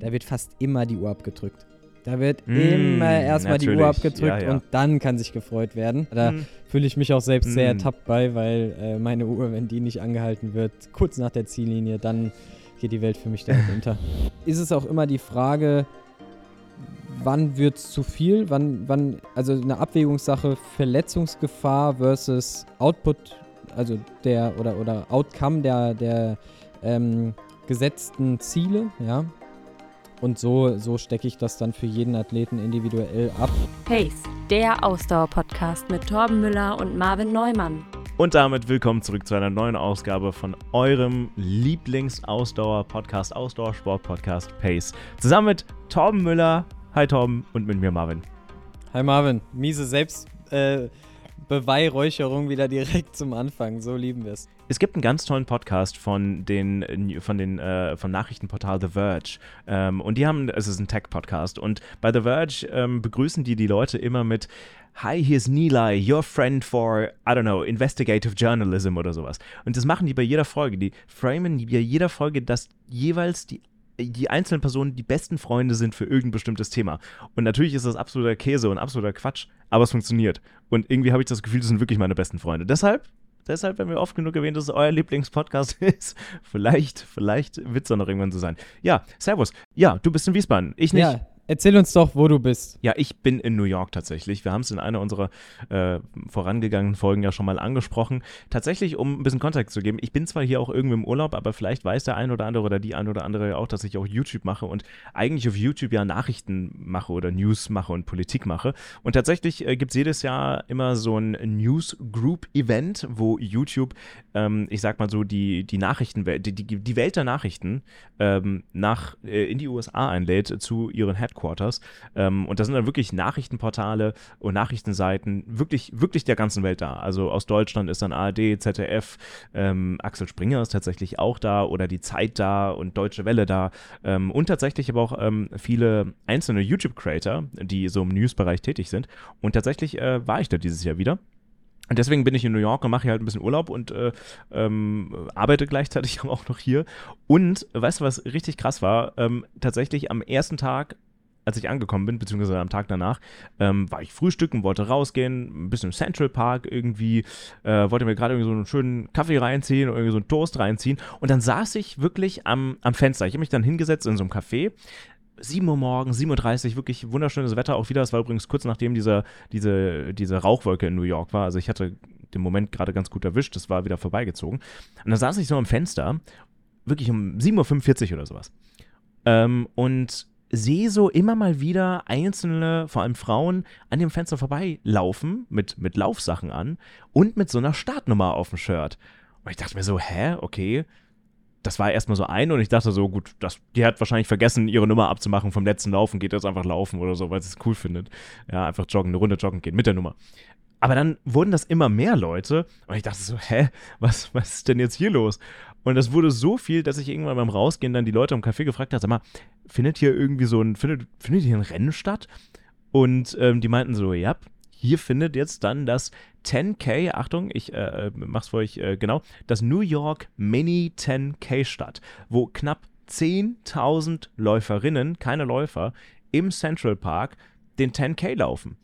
da wird fast immer die Uhr abgedrückt. Da wird mm, immer erstmal die Uhr abgedrückt ja, ja. und dann kann sich gefreut werden. Da mm. fühle ich mich auch selbst mm. sehr ertappt bei, weil äh, meine Uhr, wenn die nicht angehalten wird, kurz nach der Ziellinie, dann geht die Welt für mich da unter. Ist es auch immer die Frage, wann wird es zu viel? Wann, wann, also eine Abwägungssache Verletzungsgefahr versus Output, also der oder, oder Outcome der, der ähm, gesetzten Ziele, ja. Und so, so stecke ich das dann für jeden Athleten individuell ab. Pace, der Ausdauer-Podcast mit Torben Müller und Marvin Neumann. Und damit willkommen zurück zu einer neuen Ausgabe von eurem Lieblings-Ausdauer-Podcast, Ausdauersport-Podcast Pace. Zusammen mit Torben Müller. Hi Torben und mit mir Marvin. Hi Marvin. Miese Selbstbeweihräucherung äh, wieder direkt zum Anfang. So lieben wir es. Es gibt einen ganz tollen Podcast von den von den äh, von Nachrichtenportal The Verge ähm, und die haben es ist ein Tech-Podcast und bei The Verge ähm, begrüßen die die Leute immer mit Hi, here's Nilay, your friend for, I don't know, investigative journalism oder sowas. Und das machen die bei jeder Folge. Die framen bei jeder Folge, dass jeweils die die einzelnen Personen die besten Freunde sind für irgendein bestimmtes Thema. Und natürlich ist das absoluter Käse und absoluter Quatsch, aber es funktioniert. Und irgendwie habe ich das Gefühl, das sind wirklich meine besten Freunde. Deshalb deshalb, wenn wir oft genug erwähnt, dass es euer Lieblingspodcast ist. vielleicht, vielleicht wird es dann noch irgendwann so sein. Ja, Servus. Ja, du bist in Wiesbaden. Ich nicht. Ja, Erzähl uns doch, wo du bist. Ja, ich bin in New York tatsächlich. Wir haben es in einer unserer äh, vorangegangenen Folgen ja schon mal angesprochen. Tatsächlich, um ein bisschen Kontext zu geben, ich bin zwar hier auch irgendwie im Urlaub, aber vielleicht weiß der ein oder andere oder die ein oder andere auch, dass ich auch YouTube mache und eigentlich auf YouTube ja Nachrichten mache oder News mache und Politik mache. Und tatsächlich äh, gibt es jedes Jahr immer so ein News Group Event, wo YouTube, ähm, ich sag mal so, die, die Nachrichtenwelt, die, die, die Welt der Nachrichten ähm, nach, äh, in die USA einlädt zu ihren Headquarters Headquarters. Ähm, und da sind dann wirklich Nachrichtenportale und Nachrichtenseiten wirklich, wirklich der ganzen Welt da. Also aus Deutschland ist dann ARD, ZDF, ähm, Axel Springer ist tatsächlich auch da oder die Zeit da und Deutsche Welle da. Ähm, und tatsächlich aber auch ähm, viele einzelne YouTube-Creator, die so im News-Bereich tätig sind. Und tatsächlich äh, war ich da dieses Jahr wieder. Und deswegen bin ich in New York und mache hier halt ein bisschen Urlaub und äh, ähm, arbeite gleichzeitig auch noch hier. Und weißt du, was richtig krass war? Ähm, tatsächlich am ersten Tag als ich angekommen bin, beziehungsweise am Tag danach, ähm, war ich frühstücken, wollte rausgehen, ein bisschen im Central Park irgendwie, äh, wollte mir gerade irgendwie so einen schönen Kaffee reinziehen oder irgendwie so einen Toast reinziehen. Und dann saß ich wirklich am, am Fenster. Ich habe mich dann hingesetzt in so einem Café. 7 Uhr morgens, 7.30 Uhr, wirklich wunderschönes Wetter auch wieder. Es war übrigens kurz nachdem dieser, diese, diese Rauchwolke in New York war. Also ich hatte den Moment gerade ganz gut erwischt. Das war wieder vorbeigezogen. Und dann saß ich so am Fenster, wirklich um 7.45 Uhr oder sowas. Ähm, und sehe so immer mal wieder einzelne, vor allem Frauen, an dem Fenster vorbeilaufen mit, mit Laufsachen an und mit so einer Startnummer auf dem Shirt. Und ich dachte mir so, hä, okay. Das war erstmal so ein und ich dachte so, gut, das, die hat wahrscheinlich vergessen, ihre Nummer abzumachen vom letzten Laufen, geht jetzt einfach laufen oder so, weil sie es cool findet. Ja, einfach joggen, eine Runde joggen gehen mit der Nummer. Aber dann wurden das immer mehr Leute und ich dachte so, hä, was, was ist denn jetzt hier los? Und das wurde so viel, dass ich irgendwann beim Rausgehen dann die Leute im Café gefragt habe, sag mal, findet hier irgendwie so ein, findet, findet hier ein Rennen statt? Und ähm, die meinten so, ja, hier findet jetzt dann das 10K, Achtung, ich äh, äh, mach's für euch äh, genau, das New York Mini 10K statt, wo knapp 10.000 Läuferinnen, keine Läufer, im Central Park den 10K laufen.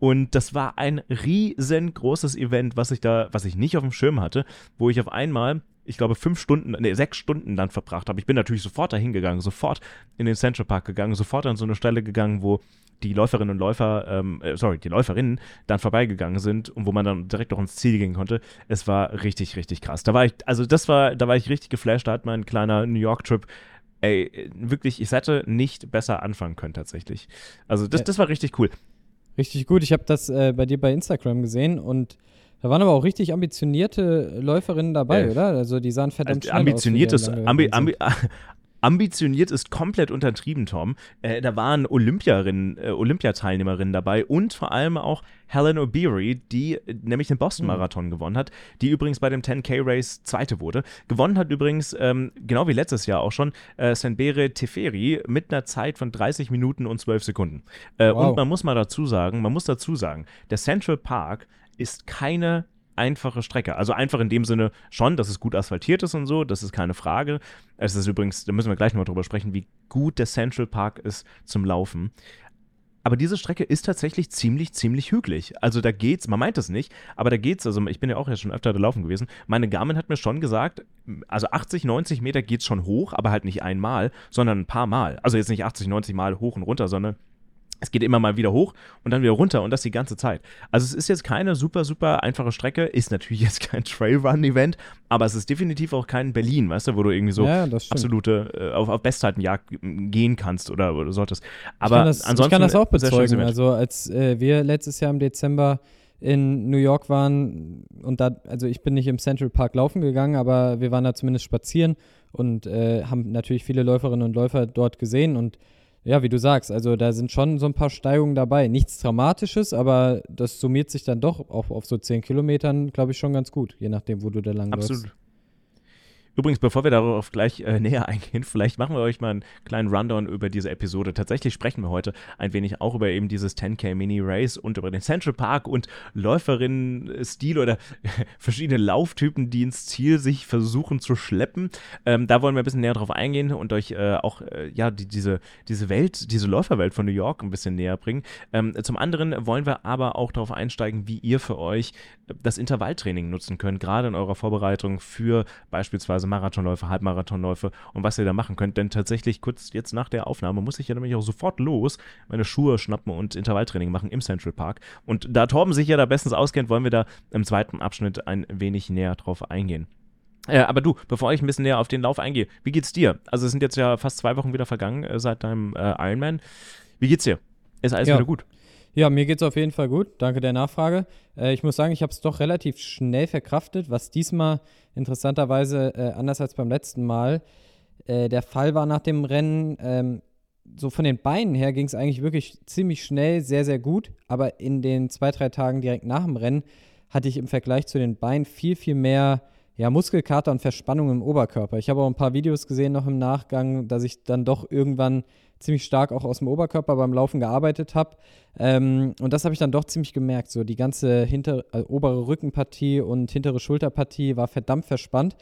Und das war ein riesengroßes Event, was ich da, was ich nicht auf dem Schirm hatte, wo ich auf einmal ich glaube, fünf Stunden, nee, sechs Stunden dann verbracht habe. Ich bin natürlich sofort dahin gegangen, sofort in den Central Park gegangen, sofort an so eine Stelle gegangen, wo die Läuferinnen und Läufer, ähm, äh, sorry, die Läuferinnen dann vorbeigegangen sind und wo man dann direkt auch ins Ziel gehen konnte. Es war richtig, richtig krass. Da war ich, also das war, da war ich richtig geflasht. Da hat mein kleiner New York-Trip ey, wirklich, ich hätte nicht besser anfangen können tatsächlich. Also das, das war richtig cool. Richtig gut. Ich habe das äh, bei dir bei Instagram gesehen und da waren aber auch richtig ambitionierte Läuferinnen dabei, äh, oder? Also die sahen verdammt also, schnell ambitioniertes, aus. Ambi ambi ambitioniert ist komplett untertrieben, Tom. Äh, da waren Olympierinnen, äh, Olympiateilnehmerinnen dabei und vor allem auch Helen O'Beary, die äh, nämlich den Boston-Marathon mhm. gewonnen hat, die übrigens bei dem 10K-Race Zweite wurde. Gewonnen hat übrigens, ähm, genau wie letztes Jahr auch schon, äh, Senbere Teferi mit einer Zeit von 30 Minuten und 12 Sekunden. Äh, wow. Und man muss mal dazu sagen, man muss dazu sagen, der Central Park ist keine einfache Strecke. Also einfach in dem Sinne schon, dass es gut asphaltiert ist und so, das ist keine Frage. Es ist übrigens, da müssen wir gleich noch drüber sprechen, wie gut der Central Park ist zum Laufen. Aber diese Strecke ist tatsächlich ziemlich, ziemlich hügelig. Also da geht's, man meint es nicht, aber da geht's. Also ich bin ja auch ja schon öfter da laufen gewesen. Meine Garmin hat mir schon gesagt, also 80, 90 Meter geht's schon hoch, aber halt nicht einmal, sondern ein paar Mal. Also jetzt nicht 80, 90 Mal hoch und runter, sondern es geht immer mal wieder hoch und dann wieder runter und das die ganze Zeit. Also es ist jetzt keine super, super einfache Strecke, ist natürlich jetzt kein Trailrun-Event, aber es ist definitiv auch kein Berlin, weißt du, wo du irgendwie so ja, absolute, äh, auf, auf Bestzeitenjagd gehen kannst oder, oder solltest. Aber ich kann das, ansonsten. Ich kann das auch bezeugen. Also als äh, wir letztes Jahr im Dezember in New York waren und da, also ich bin nicht im Central Park laufen gegangen, aber wir waren da zumindest spazieren und äh, haben natürlich viele Läuferinnen und Läufer dort gesehen und ja, wie du sagst, also da sind schon so ein paar Steigungen dabei. Nichts Dramatisches, aber das summiert sich dann doch auch auf so 10 Kilometern, glaube ich, schon ganz gut, je nachdem, wo du da lang Absolut. Läufst. Übrigens, bevor wir darauf gleich äh, näher eingehen, vielleicht machen wir euch mal einen kleinen Rundown über diese Episode. Tatsächlich sprechen wir heute ein wenig auch über eben dieses 10K Mini Race und über den Central Park und Läuferinnen-Stil oder verschiedene Lauftypen, die ins Ziel sich versuchen zu schleppen. Ähm, da wollen wir ein bisschen näher drauf eingehen und euch äh, auch äh, ja die, diese, diese Welt, diese Läuferwelt von New York ein bisschen näher bringen. Ähm, zum anderen wollen wir aber auch darauf einsteigen, wie ihr für euch das Intervalltraining nutzen könnt, gerade in eurer Vorbereitung für beispielsweise also Marathonläufe, Halbmarathonläufe und was ihr da machen könnt. Denn tatsächlich kurz jetzt nach der Aufnahme muss ich ja nämlich auch sofort los, meine Schuhe schnappen und Intervalltraining machen im Central Park. Und da Torben sich ja da bestens auskennt, wollen wir da im zweiten Abschnitt ein wenig näher drauf eingehen. Äh, aber du, bevor ich ein bisschen näher auf den Lauf eingehe, wie geht's dir? Also es sind jetzt ja fast zwei Wochen wieder vergangen äh, seit deinem äh, Ironman. Wie geht's dir? Ist alles ja. wieder gut? Ja, mir geht es auf jeden Fall gut. Danke der Nachfrage. Äh, ich muss sagen, ich habe es doch relativ schnell verkraftet, was diesmal interessanterweise äh, anders als beim letzten Mal äh, der Fall war nach dem Rennen. Ähm, so von den Beinen her ging es eigentlich wirklich ziemlich schnell, sehr, sehr gut. Aber in den zwei, drei Tagen direkt nach dem Rennen hatte ich im Vergleich zu den Beinen viel, viel mehr ja, Muskelkater und Verspannung im Oberkörper. Ich habe auch ein paar Videos gesehen noch im Nachgang, dass ich dann doch irgendwann ziemlich stark auch aus dem Oberkörper beim Laufen gearbeitet habe. Ähm, und das habe ich dann doch ziemlich gemerkt. So die ganze hinter, äh, obere Rückenpartie und hintere Schulterpartie war verdammt verspannt.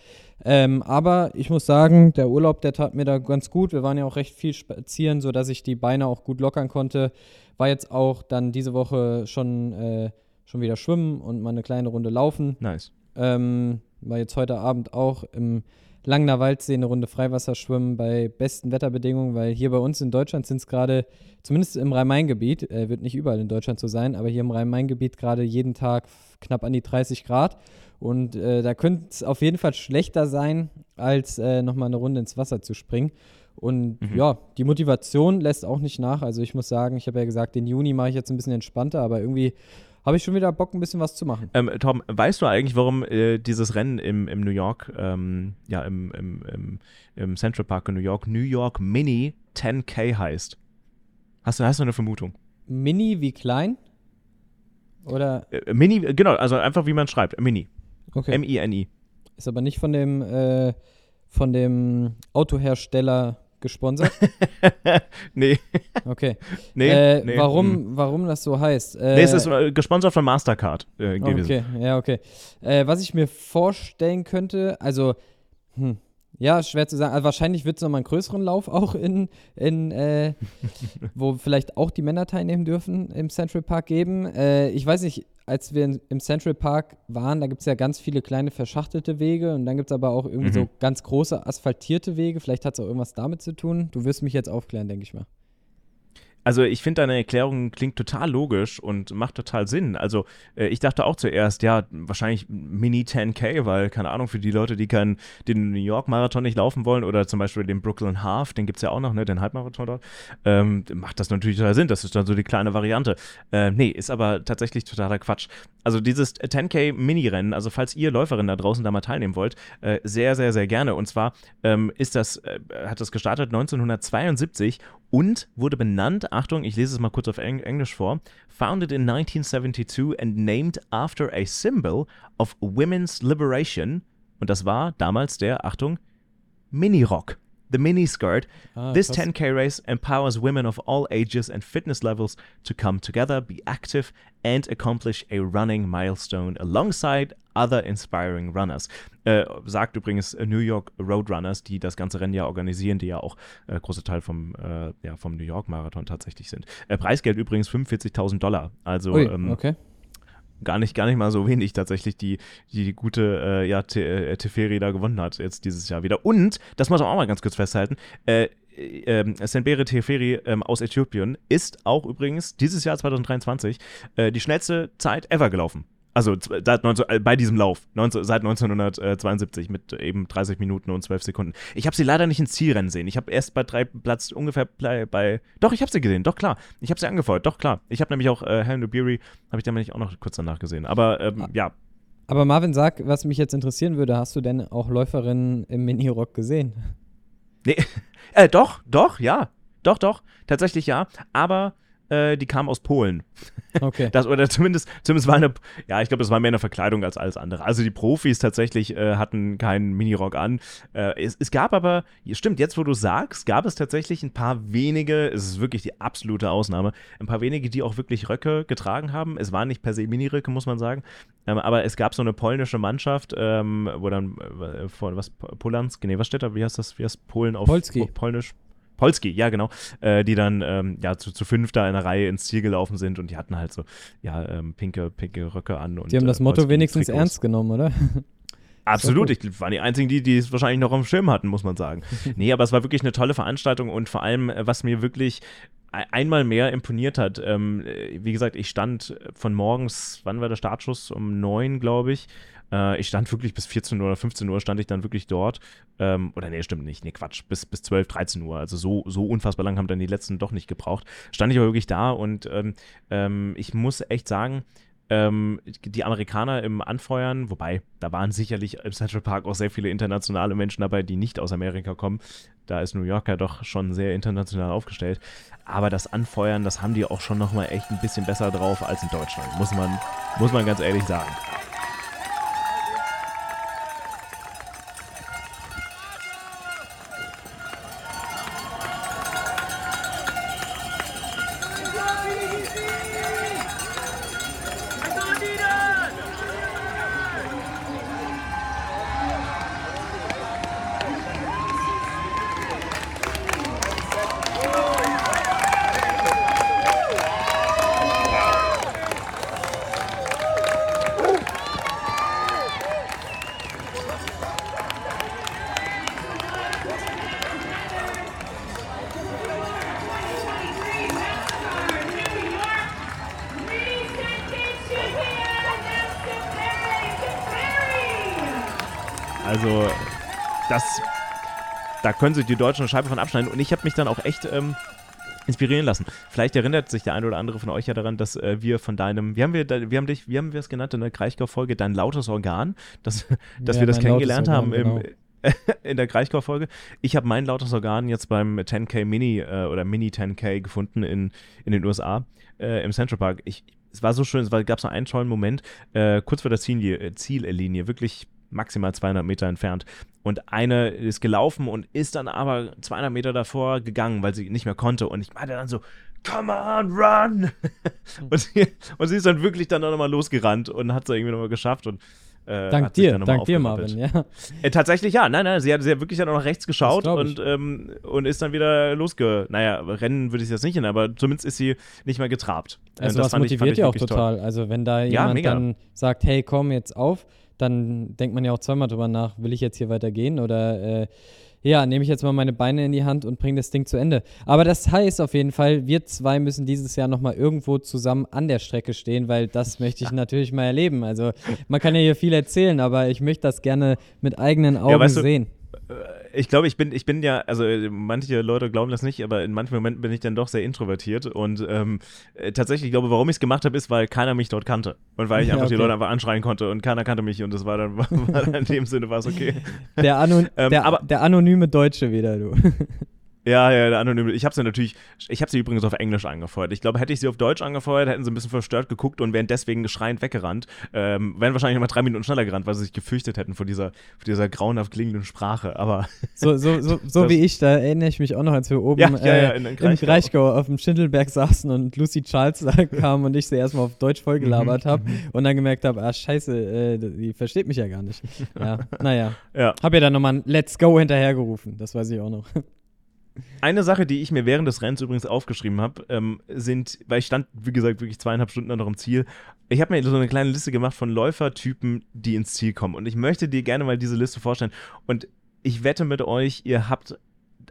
Ähm, aber ich muss sagen, der Urlaub, der tat mir da ganz gut. Wir waren ja auch recht viel spazieren, sodass ich die Beine auch gut lockern konnte. War jetzt auch dann diese Woche schon, äh, schon wieder schwimmen und mal eine kleine Runde laufen. Nice. Ähm, war jetzt heute Abend auch im Langner Waldsee eine Runde Freiwasserschwimmen bei besten Wetterbedingungen, weil hier bei uns in Deutschland sind es gerade, zumindest im Rhein-Main-Gebiet, äh, wird nicht überall in Deutschland so sein, aber hier im Rhein-Main-Gebiet gerade jeden Tag knapp an die 30 Grad. Und äh, da könnte es auf jeden Fall schlechter sein, als äh, nochmal eine Runde ins Wasser zu springen. Und mhm. ja, die Motivation lässt auch nicht nach. Also ich muss sagen, ich habe ja gesagt, den Juni mache ich jetzt ein bisschen entspannter, aber irgendwie habe ich schon wieder Bock, ein bisschen was zu machen. Ähm, Tom, weißt du eigentlich, warum äh, dieses Rennen im, im New York, ähm, ja, im, im, im, im, Central Park in New York, New York Mini 10K heißt? Hast du, hast du eine Vermutung? Mini wie klein? Oder? Äh, Mini, genau, also einfach wie man schreibt, Mini. Okay. M-I-N-I. Ist aber nicht von dem, äh, von dem Autohersteller gesponsert? nee. Okay. Nee, äh, nee. Warum, hm. warum das so heißt? Äh, nee, es ist äh, gesponsert von Mastercard äh, gewesen. Okay, ja, okay. Äh, was ich mir vorstellen könnte, also, hm, ja, schwer zu sagen. Also wahrscheinlich wird es nochmal einen größeren Lauf auch in, in äh, wo vielleicht auch die Männer teilnehmen dürfen im Central Park geben. Äh, ich weiß nicht, als wir im Central Park waren, da gibt es ja ganz viele kleine verschachtelte Wege und dann gibt es aber auch irgendwie mhm. so ganz große asphaltierte Wege. Vielleicht hat es auch irgendwas damit zu tun. Du wirst mich jetzt aufklären, denke ich mal. Also ich finde deine Erklärung klingt total logisch und macht total Sinn. Also äh, ich dachte auch zuerst, ja, wahrscheinlich Mini 10K, weil, keine Ahnung, für die Leute, die keinen, den New York Marathon nicht laufen wollen oder zum Beispiel den Brooklyn Half, den gibt es ja auch noch, ne, den Halbmarathon dort, ähm, macht das natürlich total Sinn. Das ist dann so die kleine Variante. Äh, nee, ist aber tatsächlich totaler Quatsch. Also dieses 10K Mini-Rennen, also falls ihr Läuferinnen da draußen da mal teilnehmen wollt, äh, sehr, sehr, sehr gerne. Und zwar ähm, ist das, äh, hat das gestartet 1972 und wurde benannt, Achtung, ich lese es mal kurz auf Eng Englisch vor, founded in 1972 and named after a symbol of women's liberation. Und das war damals der, Achtung, Mini-Rock. The mini skirt. Ah, this 10K race empowers women of all ages and fitness levels to come together, be active, and accomplish a running milestone alongside Other Inspiring Runners. Äh, sagt übrigens New York Roadrunners, die das ganze Rennen ja organisieren, die ja auch äh, großer Teil vom, äh, ja, vom New York Marathon tatsächlich sind. Äh, Preisgeld übrigens 45.000 Dollar. Also Ui, ähm, okay gar nicht, gar nicht mal so wenig tatsächlich, die die, die gute äh, ja, äh, Teferi da gewonnen hat jetzt dieses Jahr wieder. Und, das muss man auch mal ganz kurz festhalten, äh, äh, Senbere Teferi ähm, aus Äthiopien ist auch übrigens dieses Jahr 2023 äh, die schnellste Zeit ever gelaufen. Also seit 19, äh, bei diesem Lauf, 19, seit 1972 mit eben 30 Minuten und 12 Sekunden. Ich habe sie leider nicht ins Zielrennen sehen. Ich habe erst bei drei Platz ungefähr bei, bei Doch, ich habe sie gesehen, doch klar. Ich habe sie angefeuert, doch klar. Ich habe nämlich auch äh, Helen O'Beary, habe ich nämlich auch noch kurz danach gesehen. Aber ähm, ah. ja. Aber Marvin, sag, was mich jetzt interessieren würde, hast du denn auch Läuferinnen im Mini-Rock gesehen? Nee, äh, doch, doch, ja. Doch, doch, tatsächlich ja. Aber äh, die kam aus Polen. Okay. Das, oder zumindest, zumindest war eine, ja, ich glaube, das war mehr eine Verkleidung als alles andere. Also die Profis tatsächlich äh, hatten keinen Minirock an. Äh, es, es, gab aber, stimmt, jetzt wo du sagst, gab es tatsächlich ein paar wenige, es ist wirklich die absolute Ausnahme, ein paar wenige, die auch wirklich Röcke getragen haben. Es waren nicht per se Miniröcke, muss man sagen. Ähm, aber es gab so eine polnische Mannschaft, ähm, wo dann, äh, vor, was, Polansk, nee, was steht da, wie heißt das, wie heißt Polen auf Polski. Polnisch? Polski, ja genau, äh, die dann ähm, ja zu, zu fünf da in der Reihe ins Ziel gelaufen sind und die hatten halt so ja ähm, pinke, pinke Röcke an. Und, die haben das äh, Motto wenigstens Trikots. ernst genommen, oder? Absolut, ich waren die einzigen, die, die es wahrscheinlich noch auf dem Schirm hatten, muss man sagen. nee, aber es war wirklich eine tolle Veranstaltung und vor allem, äh, was mir wirklich einmal mehr imponiert hat. Ähm, äh, wie gesagt, ich stand von morgens, wann war der Startschuss? Um neun, glaube ich, äh, ich stand wirklich bis 14 Uhr oder 15 Uhr stand ich dann wirklich dort. Ähm, oder nee, stimmt nicht. Nee, Quatsch. Bis, bis 12, 13 Uhr. Also so, so unfassbar lang haben dann die letzten doch nicht gebraucht. Stand ich aber wirklich da und ähm, ähm, ich muss echt sagen, ähm, die Amerikaner im Anfeuern, wobei da waren sicherlich im Central Park auch sehr viele internationale Menschen dabei, die nicht aus Amerika kommen. Da ist New York ja doch schon sehr international aufgestellt. Aber das Anfeuern, das haben die auch schon nochmal echt ein bisschen besser drauf als in Deutschland, muss man, muss man ganz ehrlich sagen. Können sich die Deutschen eine Scheibe von abschneiden. Und ich habe mich dann auch echt ähm, inspirieren lassen. Vielleicht erinnert sich der eine oder andere von euch ja daran, dass äh, wir von deinem, wie haben wir, wir haben dich, wie haben wir es genannt in der Kraichgau-Folge, dein lautes Organ, dass, dass ja, wir das kennengelernt haben im, genau. in der Kraichgau-Folge. Ich habe mein lautes Organ jetzt beim 10K Mini äh, oder Mini 10K gefunden in, in den USA äh, im Central Park. Ich, es war so schön, es gab so einen tollen Moment, äh, kurz vor der Ziellinie, Ziellinie, wirklich maximal 200 Meter entfernt. Und eine ist gelaufen und ist dann aber 200 Meter davor gegangen, weil sie nicht mehr konnte. Und ich meinte dann so, come on, run! und, sie, und, sie, ist dann wirklich dann nochmal losgerannt und hat es irgendwie nochmal geschafft. Und äh, dank dir, dank dir, Marvin, ja. Äh, tatsächlich ja, nein, nein, sie hat, sie hat wirklich dann auch nach rechts geschaut und, ähm, und ist dann wieder losge... Naja, rennen würde ich jetzt nicht hin, aber zumindest ist sie nicht mehr getrabt. Also das, das motiviert ja auch total. Toll. Also wenn da jemand ja, dann sagt, hey, komm jetzt auf, dann denkt man ja auch zweimal drüber nach, will ich jetzt hier weitergehen oder äh, ja, nehme ich jetzt mal meine Beine in die Hand und bringe das Ding zu Ende. Aber das heißt auf jeden Fall, wir zwei müssen dieses Jahr nochmal irgendwo zusammen an der Strecke stehen, weil das möchte ich natürlich mal erleben. Also man kann ja hier viel erzählen, aber ich möchte das gerne mit eigenen Augen ja, weißt du, sehen. Äh, ich glaube, ich bin, ich bin ja, also manche Leute glauben das nicht, aber in manchen Momenten bin ich dann doch sehr introvertiert. Und ähm, äh, tatsächlich, ich glaube, warum ich es gemacht habe, ist, weil keiner mich dort kannte. Und weil ich ja, einfach okay. die Leute einfach anschreien konnte und keiner kannte mich und das war dann, war dann in dem Sinne war es okay. Der, Anon ähm, der, der anonyme Deutsche wieder, du. Ja, ja, der anonyme. Ich habe sie natürlich, ich habe sie übrigens auf Englisch angefeuert. Ich glaube, hätte ich sie auf Deutsch angefeuert, hätten sie ein bisschen verstört geguckt und wären deswegen schreiend weggerannt. Ähm, wären wahrscheinlich nochmal drei Minuten schneller gerannt, weil sie sich gefürchtet hätten vor dieser, vor dieser grauenhaft klingenden Sprache. Aber so, so, so, so wie ich, da erinnere ich mich auch noch, als wir oben ja, ja, ja, in, in Kraichgau. im Kraichgau auf dem Schindelberg saßen und Lucy Charles da kam und ich sie erstmal auf Deutsch vollgelabert mhm, habe mhm. und dann gemerkt habe, ah scheiße, äh, die versteht mich ja gar nicht. Ja, naja. Ja. Hab ihr dann nochmal ein Let's Go hinterhergerufen, das weiß ich auch noch. Eine Sache, die ich mir während des Rennens übrigens aufgeschrieben habe, ähm, sind, weil ich stand, wie gesagt, wirklich zweieinhalb Stunden noch im Ziel. Ich habe mir so eine kleine Liste gemacht von Läufertypen, die ins Ziel kommen. Und ich möchte dir gerne mal diese Liste vorstellen. Und ich wette mit euch, ihr habt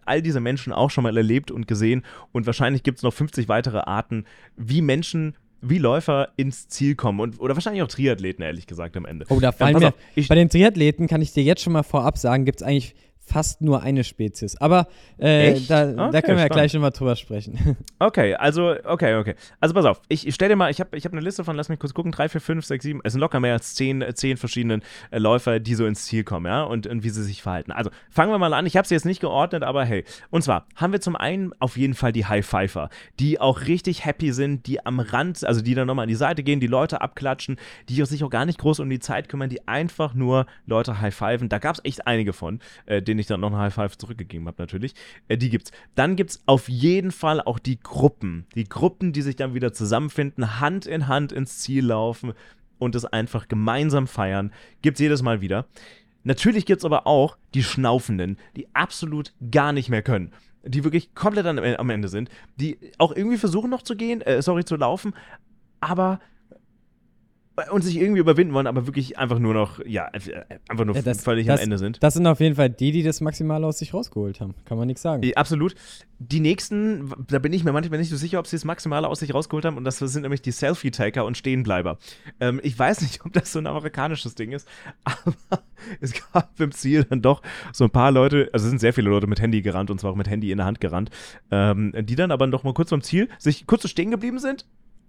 all diese Menschen auch schon mal erlebt und gesehen. Und wahrscheinlich gibt es noch 50 weitere Arten, wie Menschen wie Läufer ins Ziel kommen und oder wahrscheinlich auch Triathleten, ehrlich gesagt, am Ende. Oh, da fallen mir, auf, bei den Triathleten kann ich dir jetzt schon mal vorab sagen, gibt es eigentlich fast nur eine Spezies. Aber äh, da, okay, da, können wir ja gleich nochmal drüber sprechen. Okay, also, okay, okay. Also pass auf, ich, ich stell dir mal, ich habe ich hab eine Liste von, lass mich kurz gucken, 3, 4, 5, 6, 7, es sind locker mehr als 10, 10 verschiedene äh, Läufer, die so ins Ziel kommen, ja, und, und wie sie sich verhalten. Also fangen wir mal an, ich habe sie jetzt nicht geordnet, aber hey. Und zwar haben wir zum einen auf jeden Fall die High Fiver, die auch richtig happy sind, die am Rand, also die dann nochmal an die Seite gehen, die Leute abklatschen, die sich auch gar nicht groß um die Zeit kümmern, die einfach nur Leute high fiven. Da gab es echt einige von, äh, denen ich dann noch ein High Five zurückgegeben habe, natürlich. Äh, die gibt's. Dann gibt's auf jeden Fall auch die Gruppen. Die Gruppen, die sich dann wieder zusammenfinden, Hand in Hand ins Ziel laufen und es einfach gemeinsam feiern. Gibt's jedes Mal wieder. Natürlich gibt's aber auch die Schnaufenden, die absolut gar nicht mehr können die wirklich komplett am Ende sind, die auch irgendwie versuchen noch zu gehen, äh, sorry, zu laufen, aber und sich irgendwie überwinden wollen, aber wirklich einfach nur noch, ja, einfach nur ja, das, völlig das, am Ende sind. Das sind auf jeden Fall die, die das Maximale aus sich rausgeholt haben. Kann man nichts sagen. Absolut. Die nächsten, da bin ich mir manchmal nicht so sicher, ob sie das Maximale aus sich rausgeholt haben. Und das sind nämlich die Selfie-Taker und Stehenbleiber. Ähm, ich weiß nicht, ob das so ein amerikanisches Ding ist, aber es gab im Ziel dann doch so ein paar Leute, also es sind sehr viele Leute mit Handy gerannt und zwar auch mit Handy in der Hand gerannt, ähm, die dann aber noch mal kurz beim Ziel sich kurz so stehen geblieben sind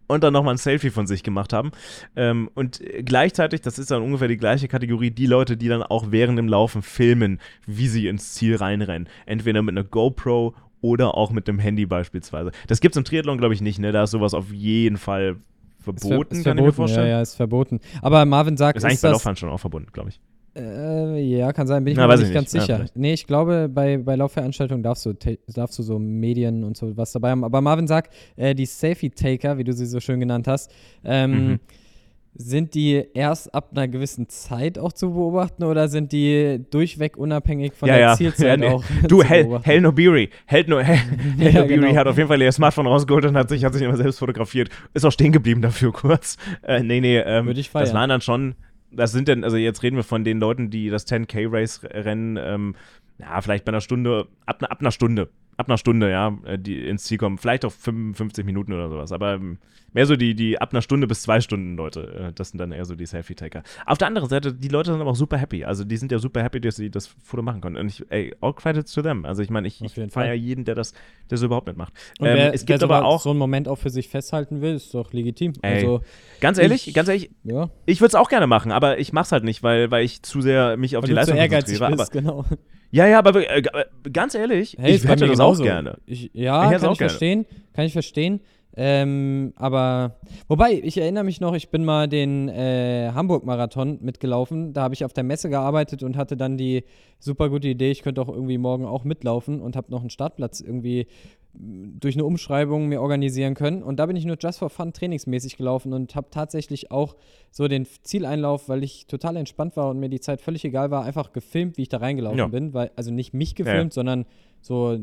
und dann nochmal ein Selfie von sich gemacht haben. Ähm, und gleichzeitig, das ist dann ungefähr die gleiche Kategorie, die Leute, die dann auch während dem Laufen filmen, wie sie ins Ziel reinrennen. Entweder mit einer GoPro oder auch mit dem Handy beispielsweise. Das gibt es im Triathlon, glaube ich, nicht, ne? Da ist sowas auf jeden Fall verboten, ist ver ist kann verboten, ich mir vorstellen. Ja, ja, ist verboten. Aber Marvin sagt, ist eigentlich ist bei Lauffahren schon auch verbunden, glaube ich. Äh, ja, kann sein, bin ich Na, mir nicht ganz sicher. Ja, nee, ich glaube, bei, bei Laufveranstaltungen darfst du, darfst du so Medien und so was dabei haben. Aber Marvin sagt, äh, die Selfie-Taker, wie du sie so schön genannt hast, ähm, mhm. sind die erst ab einer gewissen Zeit auch zu beobachten oder sind die durchweg unabhängig von ja, der ja. Zielzeit nee. auch? Du, Hell, Hell Nobiri. Hell, no, Hell, Hell Nobiri genau. hat auf jeden Fall ihr Smartphone rausgeholt und hat sich, hat sich immer selbst fotografiert. Ist auch stehen geblieben dafür kurz. Äh, nee, nee, ähm, Würde ich feiern. das waren dann schon das sind denn, also jetzt reden wir von den Leuten, die das 10K-Race rennen, ähm, ja, vielleicht bei einer Stunde, ab, ab einer Stunde ab einer Stunde, ja, äh, die ins Ziel kommen. Vielleicht auch 55 Minuten oder sowas. Aber ähm, mehr so die, die ab einer Stunde bis zwei Stunden Leute. Äh, das sind dann eher so die Selfie-Taker. Auf der anderen Seite, die Leute sind aber auch super happy. Also die sind ja super happy, dass sie das Foto machen können. Und ich, ey, all credits to them. Also ich meine, ich, ich feiere jeden, der das, der so überhaupt mitmacht. Und ähm, wer, es gibt aber auch so einen Moment auch für sich festhalten will, ist doch legitim. Ey, also ganz ehrlich, ich, ganz ehrlich, ja. ich würde es auch gerne machen, aber ich mache es halt nicht, weil, weil ich zu sehr mich auf weil die Leistung konzentriere. Bist, genau. Ja, ja, aber äh, ganz ehrlich, hey, ich hätte das auch gerne. Ich, ja, ich kann ich verstehen. Kann ich verstehen. Ähm, aber wobei, ich erinnere mich noch, ich bin mal den äh, Hamburg-Marathon mitgelaufen. Da habe ich auf der Messe gearbeitet und hatte dann die super gute Idee, ich könnte auch irgendwie morgen auch mitlaufen und habe noch einen Startplatz irgendwie durch eine Umschreibung mir organisieren können. Und da bin ich nur just for fun trainingsmäßig gelaufen und habe tatsächlich auch so den Zieleinlauf, weil ich total entspannt war und mir die Zeit völlig egal war, einfach gefilmt, wie ich da reingelaufen ja. bin. Weil, also nicht mich gefilmt, ja. sondern so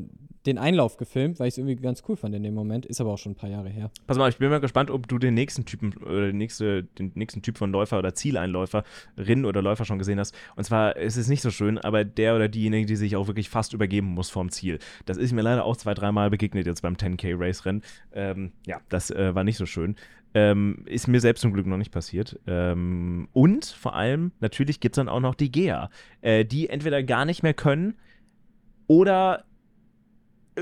den Einlauf gefilmt, weil ich es irgendwie ganz cool fand in dem Moment. Ist aber auch schon ein paar Jahre her. Pass mal, ich bin mal gespannt, ob du den nächsten Typen oder den, nächste, den nächsten Typ von Läufer oder Zieleinläuferin oder Läufer schon gesehen hast. Und zwar ist es nicht so schön, aber der oder diejenige, die sich auch wirklich fast übergeben muss vorm Ziel. Das ist mir leider auch zwei, dreimal begegnet jetzt beim 10K-Race-Rennen. Ähm, ja, das äh, war nicht so schön. Ähm, ist mir selbst zum Glück noch nicht passiert. Ähm, und vor allem, natürlich gibt es dann auch noch die Geher, äh, die entweder gar nicht mehr können oder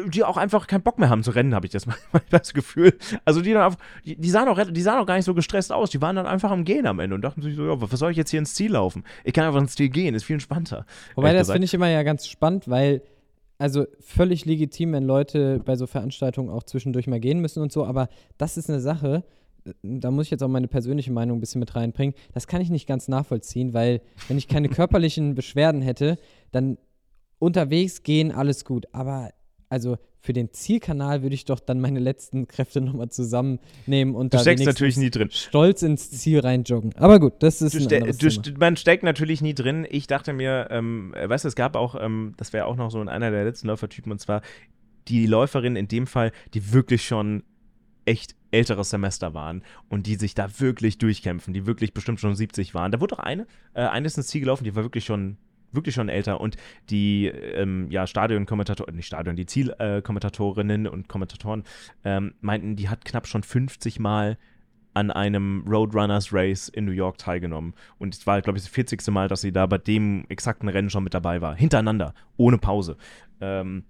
die auch einfach keinen Bock mehr haben zu rennen, habe ich das mal das Gefühl. Also die dann auf, die, die, sahen auch, die sahen auch gar nicht so gestresst aus. Die waren dann einfach am Gehen am Ende und dachten sich so, ja, was soll ich jetzt hier ins Ziel laufen? Ich kann einfach ins Ziel gehen, ist viel entspannter. Wobei das finde ich immer ja ganz spannend, weil also völlig legitim, wenn Leute bei so Veranstaltungen auch zwischendurch mal gehen müssen und so, aber das ist eine Sache, äh, da muss ich jetzt auch meine persönliche Meinung ein bisschen mit reinbringen. Das kann ich nicht ganz nachvollziehen, weil wenn ich keine körperlichen Beschwerden hätte, dann unterwegs gehen alles gut. Aber also für den Zielkanal würde ich doch dann meine letzten Kräfte nochmal zusammennehmen und du da steckst natürlich nie drin. Stolz ins Ziel reinjoggen. Aber gut, das ist du ein du Thema. Man steckt natürlich nie drin. Ich dachte mir, ähm, weißt du, es gab auch, ähm, das wäre auch noch so in einer der letzten Läufertypen und zwar die Läuferin in dem Fall, die wirklich schon echt älteres Semester waren und die sich da wirklich durchkämpfen, die wirklich bestimmt schon 70 waren. Da wurde auch eine, äh, eine ist ins Ziel gelaufen, die war wirklich schon wirklich schon älter und die ähm, ja, Stadionkommentatoren, nicht Stadion, die Zielkommentatorinnen äh, und Kommentatoren ähm, meinten, die hat knapp schon 50 Mal an einem Roadrunners Race in New York teilgenommen. Und es war, glaube ich, das 40. Mal, dass sie da bei dem exakten Rennen schon mit dabei war. Hintereinander, ohne Pause. Ähm,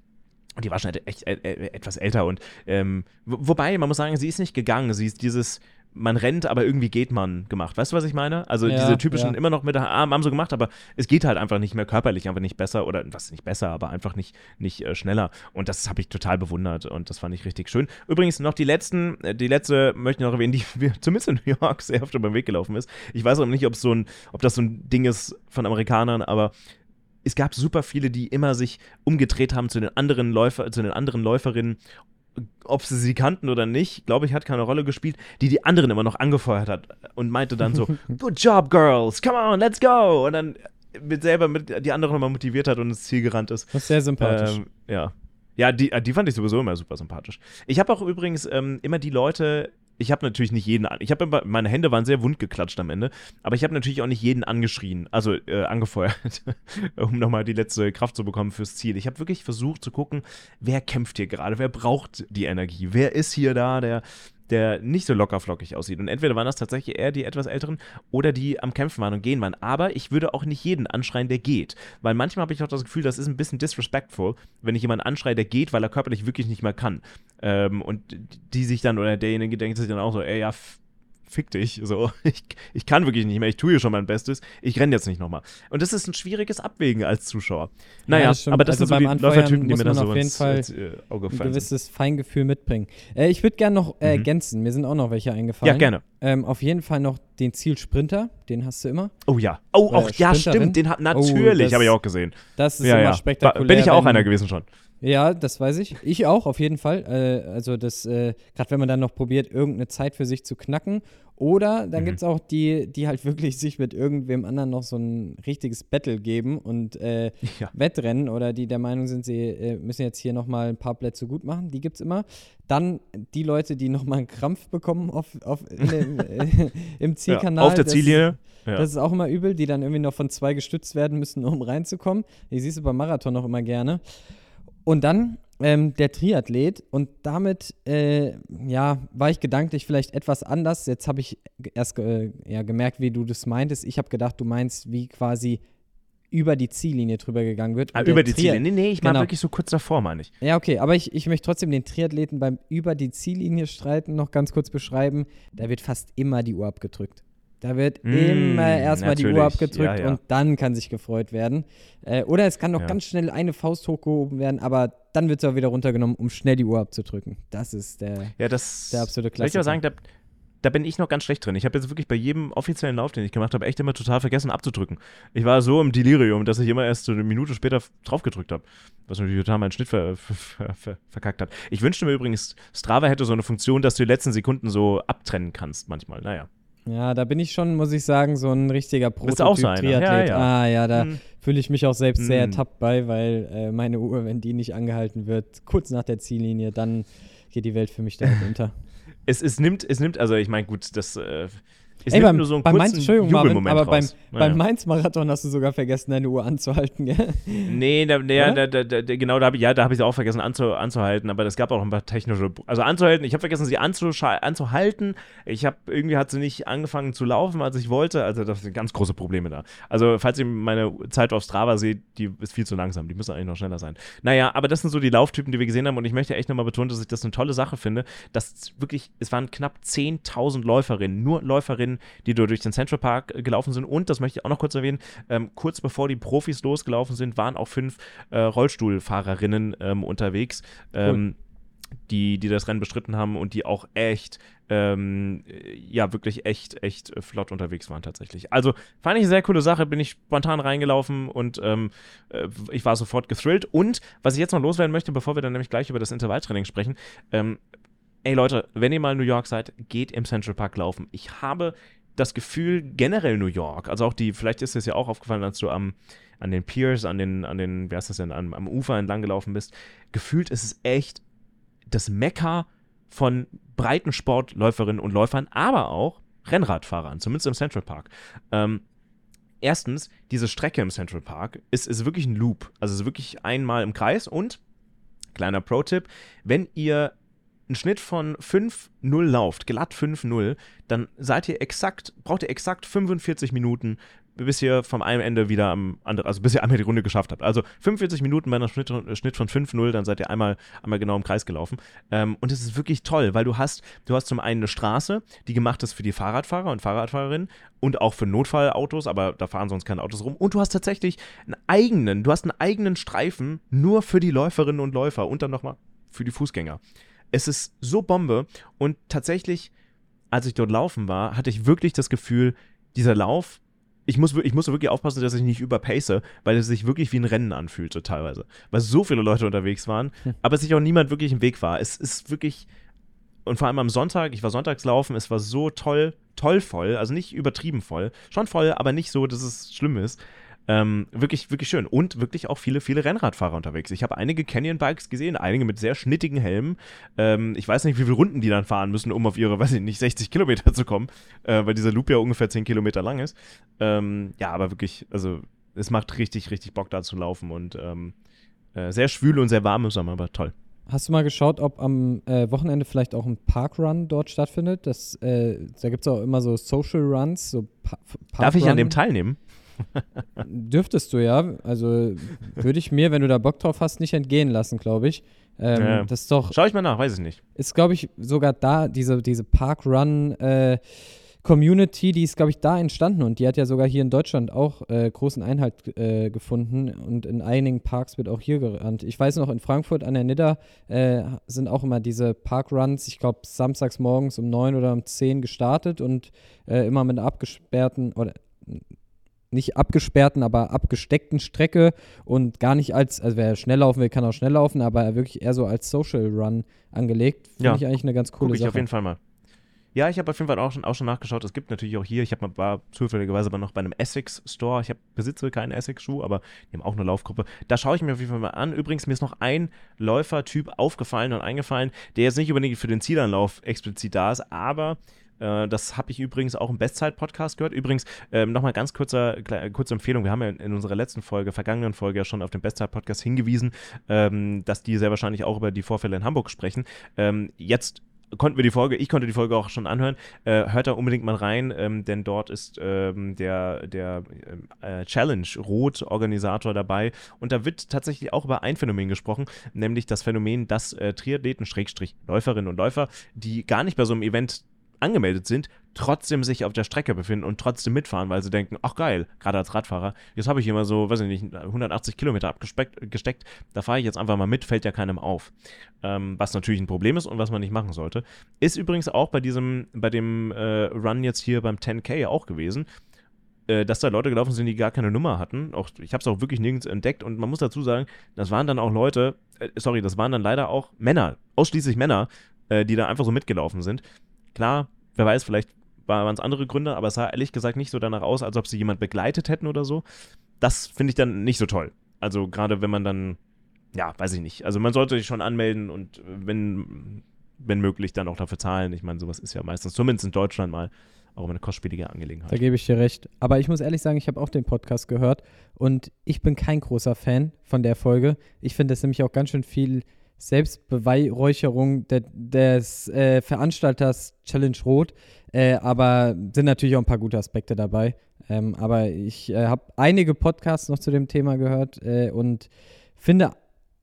und die war schon echt äh, äh, etwas älter. Und ähm, wobei, man muss sagen, sie ist nicht gegangen. Sie ist dieses, man rennt, aber irgendwie geht man gemacht. Weißt du, was ich meine? Also ja, diese typischen ja. immer noch mit der Arm haben so gemacht, aber es geht halt einfach nicht mehr körperlich, einfach nicht besser oder was nicht besser, aber einfach nicht, nicht äh, schneller. Und das habe ich total bewundert und das fand ich richtig schön. Übrigens noch die letzten, äh, die letzte möchte ich noch erwähnen, die wir zumindest in New York sehr oft über den Weg gelaufen ist. Ich weiß auch nicht, ob so ein, ob das so ein Ding ist von Amerikanern, aber es gab super viele, die immer sich umgedreht haben zu den anderen Läufer, zu den anderen Läuferinnen ob sie sie kannten oder nicht, glaube ich, hat keine Rolle gespielt, die die anderen immer noch angefeuert hat und meinte dann so, good job, girls, come on, let's go. Und dann mit selber mit die anderen nochmal motiviert hat und ins Ziel gerannt ist. Das ist sehr sympathisch. Ähm, ja. Ja, die, die fand ich sowieso immer super sympathisch. Ich habe auch übrigens ähm, immer die Leute ich habe natürlich nicht jeden, ich habe meine Hände waren sehr wund geklatscht am Ende, aber ich habe natürlich auch nicht jeden angeschrien, also äh, angefeuert, um nochmal die letzte Kraft zu bekommen fürs Ziel. Ich habe wirklich versucht zu gucken, wer kämpft hier gerade, wer braucht die Energie, wer ist hier da, der der nicht so lockerflockig aussieht. Und entweder waren das tatsächlich eher die etwas älteren oder die am Kämpfen waren und gehen waren. Aber ich würde auch nicht jeden anschreien, der geht. Weil manchmal habe ich auch das Gefühl, das ist ein bisschen disrespectful, wenn ich jemanden anschreie, der geht, weil er körperlich wirklich nicht mehr kann. Ähm, und die sich dann, oder derjenige denkt sich dann auch so, ey, ja, fick dich. So, ich, ich kann wirklich nicht mehr, ich tue hier schon mein Bestes, ich renne jetzt nicht nochmal. Und das ist ein schwieriges Abwägen als Zuschauer. Naja, ja, das aber das also sind so die Läufertypen, die mir da so auf jeden ins, Fall ins, äh, Auge fallen. Ein gewisses Feingefühl mitbringen. Äh, ich würde gerne noch äh, mhm. ergänzen, mir sind auch noch welche eingefallen. Ja, gerne. Ähm, auf jeden Fall noch den Zielsprinter, den hast du immer. Oh ja. Oh, auch, ja, stimmt, den hat natürlich, oh, habe ich auch gesehen. Das ist ja, immer ja. spektakulär. Bin ich auch einer gewesen schon. Ja, das weiß ich. Ich auch, auf jeden Fall. Äh, also das, äh, gerade wenn man dann noch probiert, irgendeine Zeit für sich zu knacken. Oder dann mhm. gibt es auch die, die halt wirklich sich mit irgendwem anderen noch so ein richtiges Battle geben und äh, ja. Wettrennen oder die der Meinung sind, sie äh, müssen jetzt hier nochmal ein paar Plätze gut machen. Die gibt es immer. Dann die Leute, die nochmal einen Krampf bekommen auf, auf dem, äh, im Zielkanal. Ja, auf der Ziellinie. Ja. Das ist auch immer übel, die dann irgendwie noch von zwei gestützt werden müssen, um reinzukommen. Die siehst du beim Marathon noch immer gerne. Und dann ähm, der Triathlet und damit äh, ja, war ich gedanklich vielleicht etwas anders. Jetzt habe ich erst äh, ja, gemerkt, wie du das meintest. Ich habe gedacht, du meinst, wie quasi über die Ziellinie drüber gegangen wird. Ah, über die Ziellinie? Nee, nee, ich genau. meine wirklich so kurz davor, meine ich. Ja, okay, aber ich, ich möchte trotzdem den Triathleten beim über die Ziellinie streiten noch ganz kurz beschreiben. Da wird fast immer die Uhr abgedrückt. Da wird mm, immer erstmal die Uhr abgedrückt ja, ja. und dann kann sich gefreut werden. Äh, oder es kann noch ja. ganz schnell eine Faust hochgehoben werden, aber dann wird es auch wieder runtergenommen, um schnell die Uhr abzudrücken. Das ist der, ja, das, der absolute Klassiker. Ich auch sagen, da, da bin ich noch ganz schlecht drin. Ich habe jetzt wirklich bei jedem offiziellen Lauf, den ich gemacht habe, echt immer total vergessen abzudrücken. Ich war so im Delirium, dass ich immer erst so eine Minute später drauf gedrückt habe. Was natürlich total meinen Schnitt ver ver ver verkackt hat. Ich wünschte mir übrigens, Strava hätte so eine Funktion, dass du die letzten Sekunden so abtrennen kannst manchmal. Naja. Ja, da bin ich schon, muss ich sagen, so ein richtiger Prototyp-Triathlet. Ja, ja. Ah, ja, da hm. fühle ich mich auch selbst hm. sehr ertappt bei, weil äh, meine Uhr, wenn die nicht angehalten wird, kurz nach der Ziellinie, dann geht die Welt für mich da unter. es, es nimmt, es nimmt, also ich meine, gut, das äh, es Ey, beim, nur so einen beim Mainz, Entschuldigung, Marvin, aber beim, ja. beim Mainz-Marathon hast du sogar vergessen, deine Uhr anzuhalten, gell? Nee, da, ja, da, da, da, genau, da, ja, da habe ich sie auch vergessen anzu, anzuhalten, aber es gab auch ein paar technische, also anzuhalten, ich habe vergessen, sie anzuhalten, ich habe, irgendwie hat sie nicht angefangen zu laufen, als ich wollte, also das sind ganz große Probleme da. Also, falls ihr meine Zeit auf Strava seht, die ist viel zu langsam, die müssen eigentlich noch schneller sein. Naja, aber das sind so die Lauftypen, die wir gesehen haben und ich möchte echt nochmal betonen, dass ich das eine tolle Sache finde, dass wirklich, es waren knapp 10.000 Läuferinnen, nur Läuferinnen, Rennen, die durch den Central Park äh, gelaufen sind. Und, das möchte ich auch noch kurz erwähnen, ähm, kurz bevor die Profis losgelaufen sind, waren auch fünf äh, Rollstuhlfahrerinnen ähm, unterwegs. Ähm, cool die, die das Rennen bestritten haben und die auch echt, ähm, ja, wirklich echt, echt flott unterwegs waren tatsächlich. Also fand ich eine sehr coole Sache, bin ich spontan reingelaufen und ähm, äh, ich war sofort gethrilled. Und was ich jetzt noch loswerden möchte, bevor wir dann nämlich gleich über das Intervalltraining sprechen, ähm, ey Leute, wenn ihr mal in New York seid, geht im Central Park laufen. Ich habe das Gefühl, generell New York, also auch die, vielleicht ist es ja auch aufgefallen, als du am an den Piers, an den, an den, wie heißt das denn, am, am Ufer entlang gelaufen bist, gefühlt ist es echt das Mekka von Breitensportläuferinnen und Läufern, aber auch Rennradfahrern, zumindest im Central Park. Ähm, erstens, diese Strecke im Central Park ist, ist wirklich ein Loop. Also ist wirklich einmal im Kreis und, kleiner Pro-Tipp, wenn ihr einen Schnitt von 5-0 lauft, glatt 5-0, dann seid ihr exakt, braucht ihr exakt 45 Minuten, bis ihr vom einen Ende wieder am anderen, also bis ihr einmal die Runde geschafft habt. Also 45 Minuten bei einem Schnitt, Schnitt von 5-0, dann seid ihr einmal, einmal genau im Kreis gelaufen. Ähm, und es ist wirklich toll, weil du hast, du hast zum einen eine Straße, die gemacht ist für die Fahrradfahrer und Fahrradfahrerinnen und auch für Notfallautos, aber da fahren sonst keine Autos rum. Und du hast tatsächlich einen eigenen, du hast einen eigenen Streifen nur für die Läuferinnen und Läufer und dann nochmal für die Fußgänger. Es ist so Bombe und tatsächlich, als ich dort laufen war, hatte ich wirklich das Gefühl, dieser Lauf ich muss, ich muss wirklich aufpassen, dass ich nicht überpace, weil es sich wirklich wie ein Rennen anfühlte teilweise. Weil so viele Leute unterwegs waren, hm. aber sich auch niemand wirklich im Weg war. Es ist wirklich, und vor allem am Sonntag, ich war sonntags laufen, es war so toll, toll voll, also nicht übertrieben voll, schon voll, aber nicht so, dass es schlimm ist. Ähm, wirklich, wirklich schön. Und wirklich auch viele, viele Rennradfahrer unterwegs. Ich habe einige Canyon-Bikes gesehen, einige mit sehr schnittigen Helmen. Ähm, ich weiß nicht, wie viele Runden die dann fahren müssen, um auf ihre, weiß ich nicht, 60 Kilometer zu kommen, äh, weil dieser Loop ja ungefähr 10 Kilometer lang ist. Ähm, ja, aber wirklich, also es macht richtig, richtig Bock da zu laufen und ähm, äh, sehr schwül und sehr warm im Sommer, aber toll. Hast du mal geschaut, ob am äh, Wochenende vielleicht auch ein Parkrun dort stattfindet? Das, äh, da gibt es auch immer so Social Runs. So pa Darf ich an dem teilnehmen? Dürftest du ja. Also würde ich mir, wenn du da Bock drauf hast, nicht entgehen lassen, glaube ich. Ähm, ja. Das ist doch. Schau ich mal nach, weiß ich nicht. Ist, glaube ich, sogar da, diese, diese Parkrun äh, Community, die ist, glaube ich, da entstanden und die hat ja sogar hier in Deutschland auch äh, großen Einhalt äh, gefunden und in einigen Parks wird auch hier gerannt. Ich weiß noch, in Frankfurt an der Nidda äh, sind auch immer diese Parkruns, ich glaube, samstags morgens um 9 oder um 10 gestartet und äh, immer mit einer abgesperrten oder nicht abgesperrten, aber abgesteckten Strecke und gar nicht als, also wer schnell laufen will, kann auch schnell laufen, aber wirklich eher so als Social Run angelegt. Finde ja. ich eigentlich eine ganz coole Guck ich Sache. auf jeden Fall mal. Ja, ich habe auf jeden Fall auch schon, auch schon nachgeschaut. Es gibt natürlich auch hier, ich hab, war zufälligerweise aber noch bei einem Essex Store. Ich hab, besitze keinen Essex-Schuh, aber die haben auch eine Laufgruppe. Da schaue ich mir auf jeden Fall mal an. Übrigens, mir ist noch ein Läufertyp aufgefallen und eingefallen, der jetzt nicht unbedingt für den Zielanlauf explizit da ist, aber äh, das habe ich übrigens auch im Bestzeit-Podcast gehört. Übrigens, ähm, nochmal ganz kurzer, kurze Empfehlung. Wir haben ja in, in, unserer letzten Folge, vergangenen Folge ja schon auf den Bestzeit-Podcast hingewiesen, ähm, dass die sehr wahrscheinlich auch über die Vorfälle in Hamburg sprechen. Ähm, jetzt konnten wir die Folge, ich konnte die Folge auch schon anhören. Äh, hört da unbedingt mal rein, ähm, denn dort ist ähm, der, der äh, Challenge Rot Organisator dabei und da wird tatsächlich auch über ein Phänomen gesprochen, nämlich das Phänomen, dass äh, Triathleten, Läuferinnen und Läufer, die gar nicht bei so einem Event angemeldet sind, trotzdem sich auf der Strecke befinden und trotzdem mitfahren, weil sie denken, ach geil, gerade als Radfahrer, jetzt habe ich immer so, weiß ich nicht, 180 Kilometer abgesteckt, da fahre ich jetzt einfach mal mit, fällt ja keinem auf. Ähm, was natürlich ein Problem ist und was man nicht machen sollte. Ist übrigens auch bei diesem, bei dem äh, Run jetzt hier beim 10K auch gewesen äh, dass da Leute gelaufen sind, die gar keine Nummer hatten. Auch, ich habe es auch wirklich nirgends entdeckt und man muss dazu sagen, das waren dann auch Leute, äh, sorry, das waren dann leider auch Männer, ausschließlich Männer, äh, die da einfach so mitgelaufen sind. Klar, wer weiß, vielleicht waren es andere Gründe, aber es sah ehrlich gesagt nicht so danach aus, als ob sie jemand begleitet hätten oder so. Das finde ich dann nicht so toll. Also gerade wenn man dann, ja, weiß ich nicht. Also man sollte sich schon anmelden und wenn, wenn möglich, dann auch dafür zahlen. Ich meine, sowas ist ja meistens, zumindest in Deutschland mal, auch eine kostspielige Angelegenheit. Da gebe ich dir recht. Aber ich muss ehrlich sagen, ich habe auch den Podcast gehört und ich bin kein großer Fan von der Folge. Ich finde das nämlich auch ganz schön viel Selbstbeweihräucherung de, des äh, Veranstalters Challenge Rot. Äh, aber sind natürlich auch ein paar gute Aspekte dabei. Ähm, aber ich äh, habe einige Podcasts noch zu dem Thema gehört äh, und finde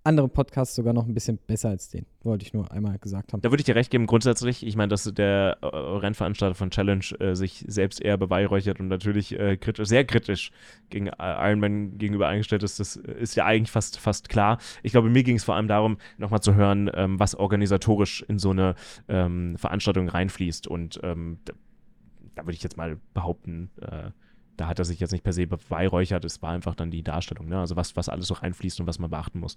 andere Podcasts sogar noch ein bisschen besser als den. Wollte ich nur einmal gesagt haben. Da würde ich dir recht geben, grundsätzlich. Ich meine, dass der äh, Rennveranstalter von Challenge äh, sich selbst eher beweihräuchert und natürlich äh, kritisch, sehr kritisch gegen Ironman gegenüber eingestellt ist, das ist ja eigentlich fast, fast klar. Ich glaube, mir ging es vor allem darum, nochmal zu hören, ähm, was organisatorisch in so eine ähm, Veranstaltung reinfließt. Und ähm, da, da würde ich jetzt mal behaupten, äh, da hat er sich jetzt nicht per se beweihräuchert, es war einfach dann die Darstellung, ne? also was, was alles so reinfließt und was man beachten muss.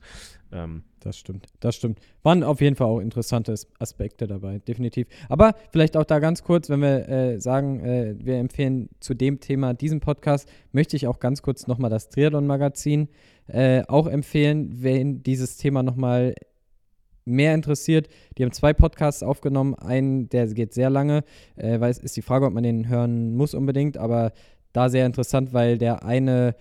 Ähm. Das stimmt, das stimmt. Waren auf jeden Fall auch interessante Aspekte dabei, definitiv. Aber vielleicht auch da ganz kurz, wenn wir äh, sagen, äh, wir empfehlen zu dem Thema diesen Podcast, möchte ich auch ganz kurz nochmal das Triathlon-Magazin äh, auch empfehlen, wenn dieses Thema nochmal mehr interessiert. Die haben zwei Podcasts aufgenommen. Einen, der geht sehr lange, äh, weil es ist die Frage, ob man den hören muss unbedingt, aber da sehr interessant, weil der eine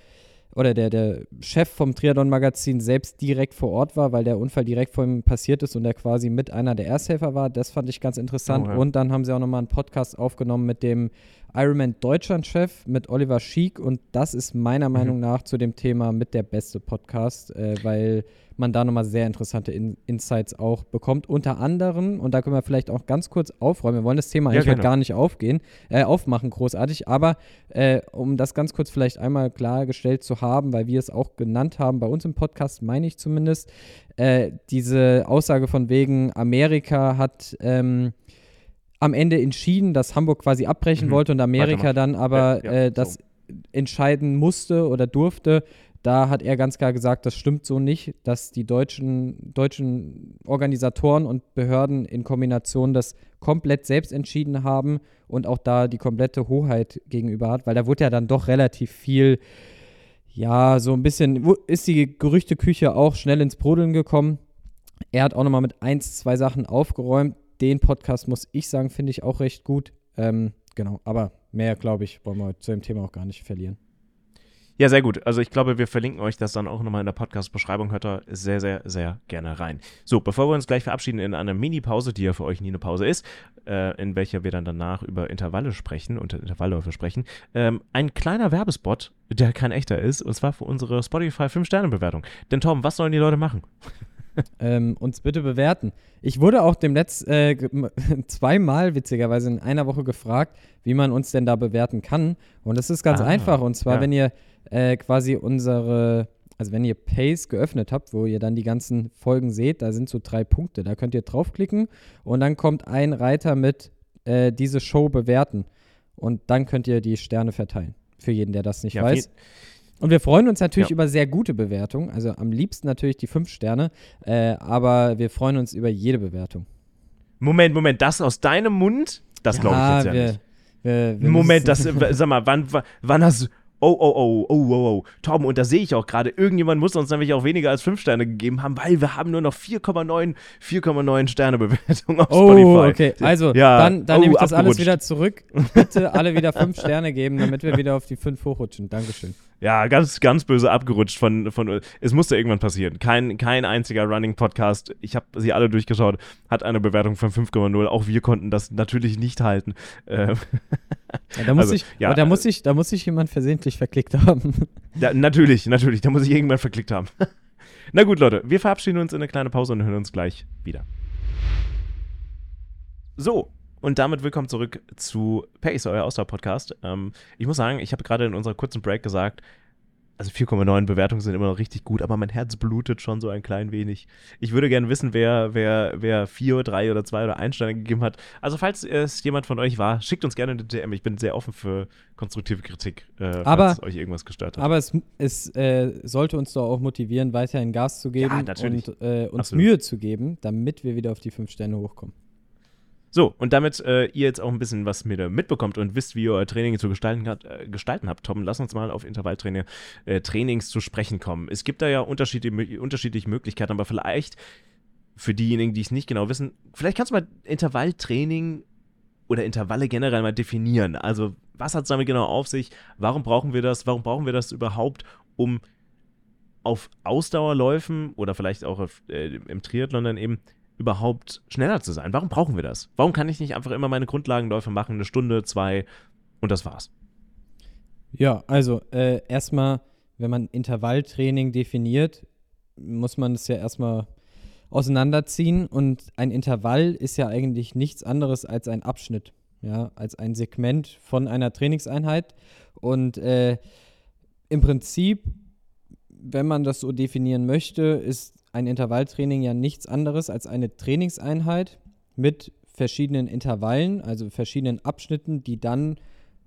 oder der, der Chef vom Triathlon-Magazin selbst direkt vor Ort war, weil der Unfall direkt vor ihm passiert ist und er quasi mit einer der Ersthelfer war. Das fand ich ganz interessant. Oh, ja. Und dann haben sie auch nochmal einen Podcast aufgenommen mit dem Ironman Deutschland-Chef, mit Oliver Schiek. Und das ist meiner mhm. Meinung nach zu dem Thema mit der beste Podcast, äh, weil man da nochmal sehr interessante In Insights auch bekommt. Unter anderem, und da können wir vielleicht auch ganz kurz aufräumen, wir wollen das Thema eigentlich ja, gar nicht aufgehen, äh, aufmachen, großartig, aber äh, um das ganz kurz vielleicht einmal klargestellt zu haben, weil wir es auch genannt haben, bei uns im Podcast meine ich zumindest, äh, diese Aussage von wegen, Amerika hat ähm, am Ende entschieden, dass Hamburg quasi abbrechen mhm. wollte und Amerika dann aber ja, ja, äh, das so. entscheiden musste oder durfte da hat er ganz klar gesagt, das stimmt so nicht, dass die deutschen, deutschen Organisatoren und Behörden in Kombination das komplett selbst entschieden haben und auch da die komplette Hoheit gegenüber hat, weil da wurde ja dann doch relativ viel, ja, so ein bisschen, ist die Gerüchteküche auch schnell ins Brodeln gekommen. Er hat auch nochmal mit eins, zwei Sachen aufgeräumt. Den Podcast, muss ich sagen, finde ich auch recht gut. Ähm, genau, aber mehr, glaube ich, wollen wir zu dem Thema auch gar nicht verlieren. Ja, sehr gut. Also ich glaube, wir verlinken euch das dann auch nochmal in der Podcast-Beschreibung. Hört da sehr, sehr, sehr gerne rein. So, bevor wir uns gleich verabschieden in einer Mini-Pause, die ja für euch nie eine Pause ist, äh, in welcher wir dann danach über Intervalle sprechen und Intervallläufe sprechen, ähm, ein kleiner Werbespot, der kein echter ist, und zwar für unsere Spotify 5-Sterne-Bewertung. Denn Tom, was sollen die Leute machen? Ähm, uns bitte bewerten. Ich wurde auch dem Letz äh, zweimal witzigerweise in einer Woche gefragt, wie man uns denn da bewerten kann. Und das ist ganz ah, einfach. Und zwar, ja. wenn ihr äh, quasi unsere, also wenn ihr Pace geöffnet habt, wo ihr dann die ganzen Folgen seht, da sind so drei Punkte. Da könnt ihr draufklicken und dann kommt ein Reiter mit äh, diese Show bewerten. Und dann könnt ihr die Sterne verteilen. Für jeden, der das nicht ja, weiß. Und wir freuen uns natürlich ja. über sehr gute Bewertungen. Also am liebsten natürlich die fünf Sterne. Äh, aber wir freuen uns über jede Bewertung. Moment, Moment, das aus deinem Mund? Das ja, glaube ich jetzt ja wir, nicht. Wir, wir Moment, das, sag mal, wann, wann hast, Oh, oh, oh, oh, oh, oh. Tom, und da sehe ich auch gerade, irgendjemand muss uns nämlich auch weniger als 5 Sterne gegeben haben, weil wir haben nur noch 4,9 4,9 Sterne Bewertung auf oh, Spotify. okay. Also, ja. dann, dann oh, nehme ich das alles wieder zurück. Bitte alle wieder 5 Sterne geben, damit wir wieder auf die 5 hochrutschen. Dankeschön. Ja, ganz, ganz böse abgerutscht von, von es musste irgendwann passieren. Kein, kein einziger Running-Podcast, ich habe sie alle durchgeschaut, hat eine Bewertung von 5,0. Auch wir konnten das natürlich nicht halten. Ähm ja, da, muss also, ich, ja, da, muss ich, da muss sich jemand versehentlich verklickt haben. Ja, natürlich, natürlich, da muss ich irgendwann verklickt haben. Na gut, Leute, wir verabschieden uns in eine kleine Pause und hören uns gleich wieder. So, und damit willkommen zurück zu Pace, euer Ausdauer-Podcast. Ähm, ich muss sagen, ich habe gerade in unserer kurzen Break gesagt, also 4,9 Bewertungen sind immer noch richtig gut, aber mein Herz blutet schon so ein klein wenig. Ich würde gerne wissen, wer, wer, wer 4, 3 oder 2 oder 1 Sterne gegeben hat. Also, falls es jemand von euch war, schickt uns gerne eine DM. Ich bin sehr offen für konstruktive Kritik, äh, aber, falls euch irgendwas gestört hat. Aber es, es äh, sollte uns doch auch motivieren, weiterhin Gas zu geben ja, und äh, uns Absolut. Mühe zu geben, damit wir wieder auf die 5 Sterne hochkommen. So, und damit äh, ihr jetzt auch ein bisschen was mit, mitbekommt und wisst, wie ihr euer Training zu gestalten, hat, äh, gestalten habt, Tom, lass uns mal auf Intervalltrainings äh, zu sprechen kommen. Es gibt da ja unterschiedliche, unterschiedliche Möglichkeiten, aber vielleicht für diejenigen, die es nicht genau wissen, vielleicht kannst du mal Intervalltraining oder Intervalle generell mal definieren. Also, was hat es damit genau auf sich? Warum brauchen wir das? Warum brauchen wir das überhaupt, um auf Ausdauerläufen oder vielleicht auch auf, äh, im Triathlon dann eben überhaupt schneller zu sein? Warum brauchen wir das? Warum kann ich nicht einfach immer meine Grundlagenläufe machen, eine Stunde, zwei und das war's? Ja, also äh, erstmal, wenn man Intervalltraining definiert, muss man es ja erstmal auseinanderziehen. Und ein Intervall ist ja eigentlich nichts anderes als ein Abschnitt, ja, als ein Segment von einer Trainingseinheit. Und äh, im Prinzip, wenn man das so definieren möchte, ist ein Intervalltraining ja nichts anderes als eine Trainingseinheit mit verschiedenen Intervallen, also verschiedenen Abschnitten, die dann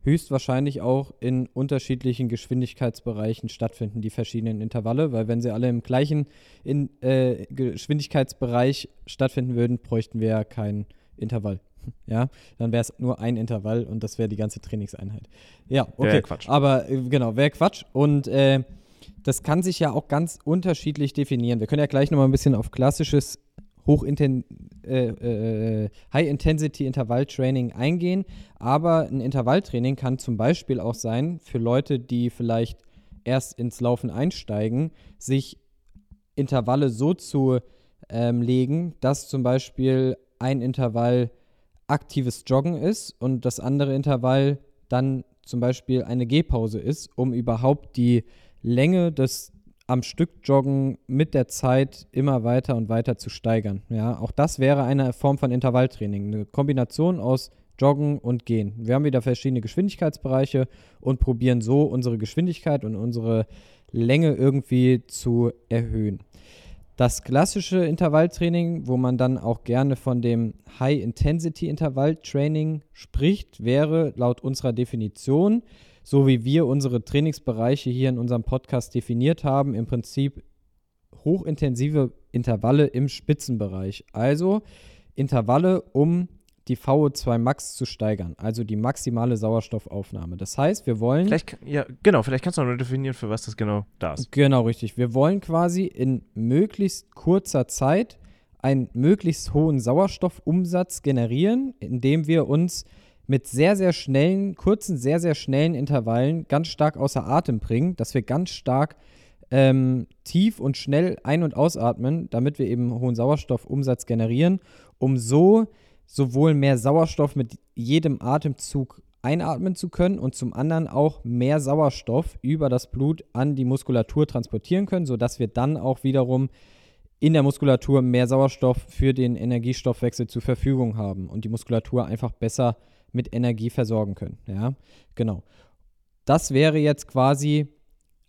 höchstwahrscheinlich auch in unterschiedlichen Geschwindigkeitsbereichen stattfinden, die verschiedenen Intervalle, weil wenn sie alle im gleichen in, äh, Geschwindigkeitsbereich stattfinden würden, bräuchten wir ja kein Intervall. Ja, dann wäre es nur ein Intervall und das wäre die ganze Trainingseinheit. Ja, okay. Wär Quatsch. Aber äh, genau, wäre Quatsch. Und äh, das kann sich ja auch ganz unterschiedlich definieren. Wir können ja gleich nochmal ein bisschen auf klassisches äh, äh, High-Intensity-Intervalltraining eingehen. Aber ein Intervalltraining kann zum Beispiel auch sein für Leute, die vielleicht erst ins Laufen einsteigen, sich Intervalle so zu ähm, legen, dass zum Beispiel ein Intervall aktives Joggen ist und das andere Intervall dann zum Beispiel eine Gehpause ist, um überhaupt die Länge des am Stück joggen mit der Zeit immer weiter und weiter zu steigern. Ja, auch das wäre eine Form von Intervalltraining, eine Kombination aus Joggen und Gehen. Wir haben wieder verschiedene Geschwindigkeitsbereiche und probieren so unsere Geschwindigkeit und unsere Länge irgendwie zu erhöhen. Das klassische Intervalltraining, wo man dann auch gerne von dem High-Intensity-Intervalltraining spricht, wäre laut unserer Definition so wie wir unsere Trainingsbereiche hier in unserem Podcast definiert haben, im Prinzip hochintensive Intervalle im Spitzenbereich. Also Intervalle, um die VO2 Max zu steigern, also die maximale Sauerstoffaufnahme. Das heißt, wir wollen. Vielleicht, ja, genau, vielleicht kannst du noch definieren, für was das genau da ist. Genau, richtig. Wir wollen quasi in möglichst kurzer Zeit einen möglichst hohen Sauerstoffumsatz generieren, indem wir uns mit sehr, sehr schnellen, kurzen, sehr, sehr schnellen Intervallen ganz stark außer Atem bringen, dass wir ganz stark ähm, tief und schnell ein- und ausatmen, damit wir eben hohen Sauerstoffumsatz generieren, um so sowohl mehr Sauerstoff mit jedem Atemzug einatmen zu können und zum anderen auch mehr Sauerstoff über das Blut an die Muskulatur transportieren können, sodass wir dann auch wiederum in der Muskulatur mehr Sauerstoff für den Energiestoffwechsel zur Verfügung haben und die Muskulatur einfach besser mit Energie versorgen können. Ja, genau. Das wäre jetzt quasi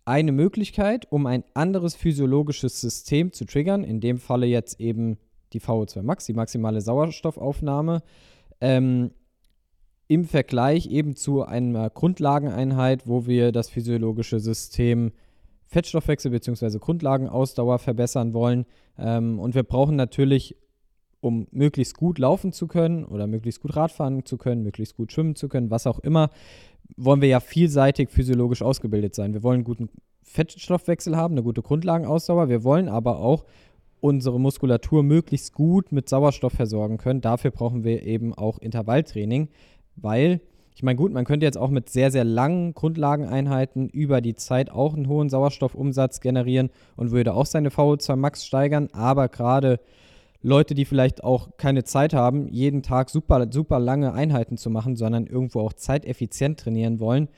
eine Möglichkeit, um ein anderes physiologisches System zu triggern. In dem Falle jetzt eben die VO2 Max, die maximale Sauerstoffaufnahme. Ähm, Im Vergleich eben zu einer Grundlageneinheit, wo wir das physiologische System Fettstoffwechsel bzw. Grundlagenausdauer verbessern wollen. Ähm, und wir brauchen natürlich um möglichst gut laufen zu können oder möglichst gut Radfahren zu können, möglichst gut schwimmen zu können, was auch immer, wollen wir ja vielseitig physiologisch ausgebildet sein. Wir wollen einen guten Fettstoffwechsel haben, eine gute Grundlagenausdauer. Wir wollen aber auch unsere Muskulatur möglichst gut mit Sauerstoff versorgen können. Dafür brauchen wir eben auch Intervalltraining, weil ich meine, gut, man könnte jetzt auch mit sehr, sehr langen Grundlageneinheiten über die Zeit auch einen hohen Sauerstoffumsatz generieren und würde auch seine VO2 Max steigern, aber gerade Leute, die vielleicht auch keine Zeit haben, jeden Tag super, super lange Einheiten zu machen, sondern irgendwo auch zeiteffizient trainieren wollen,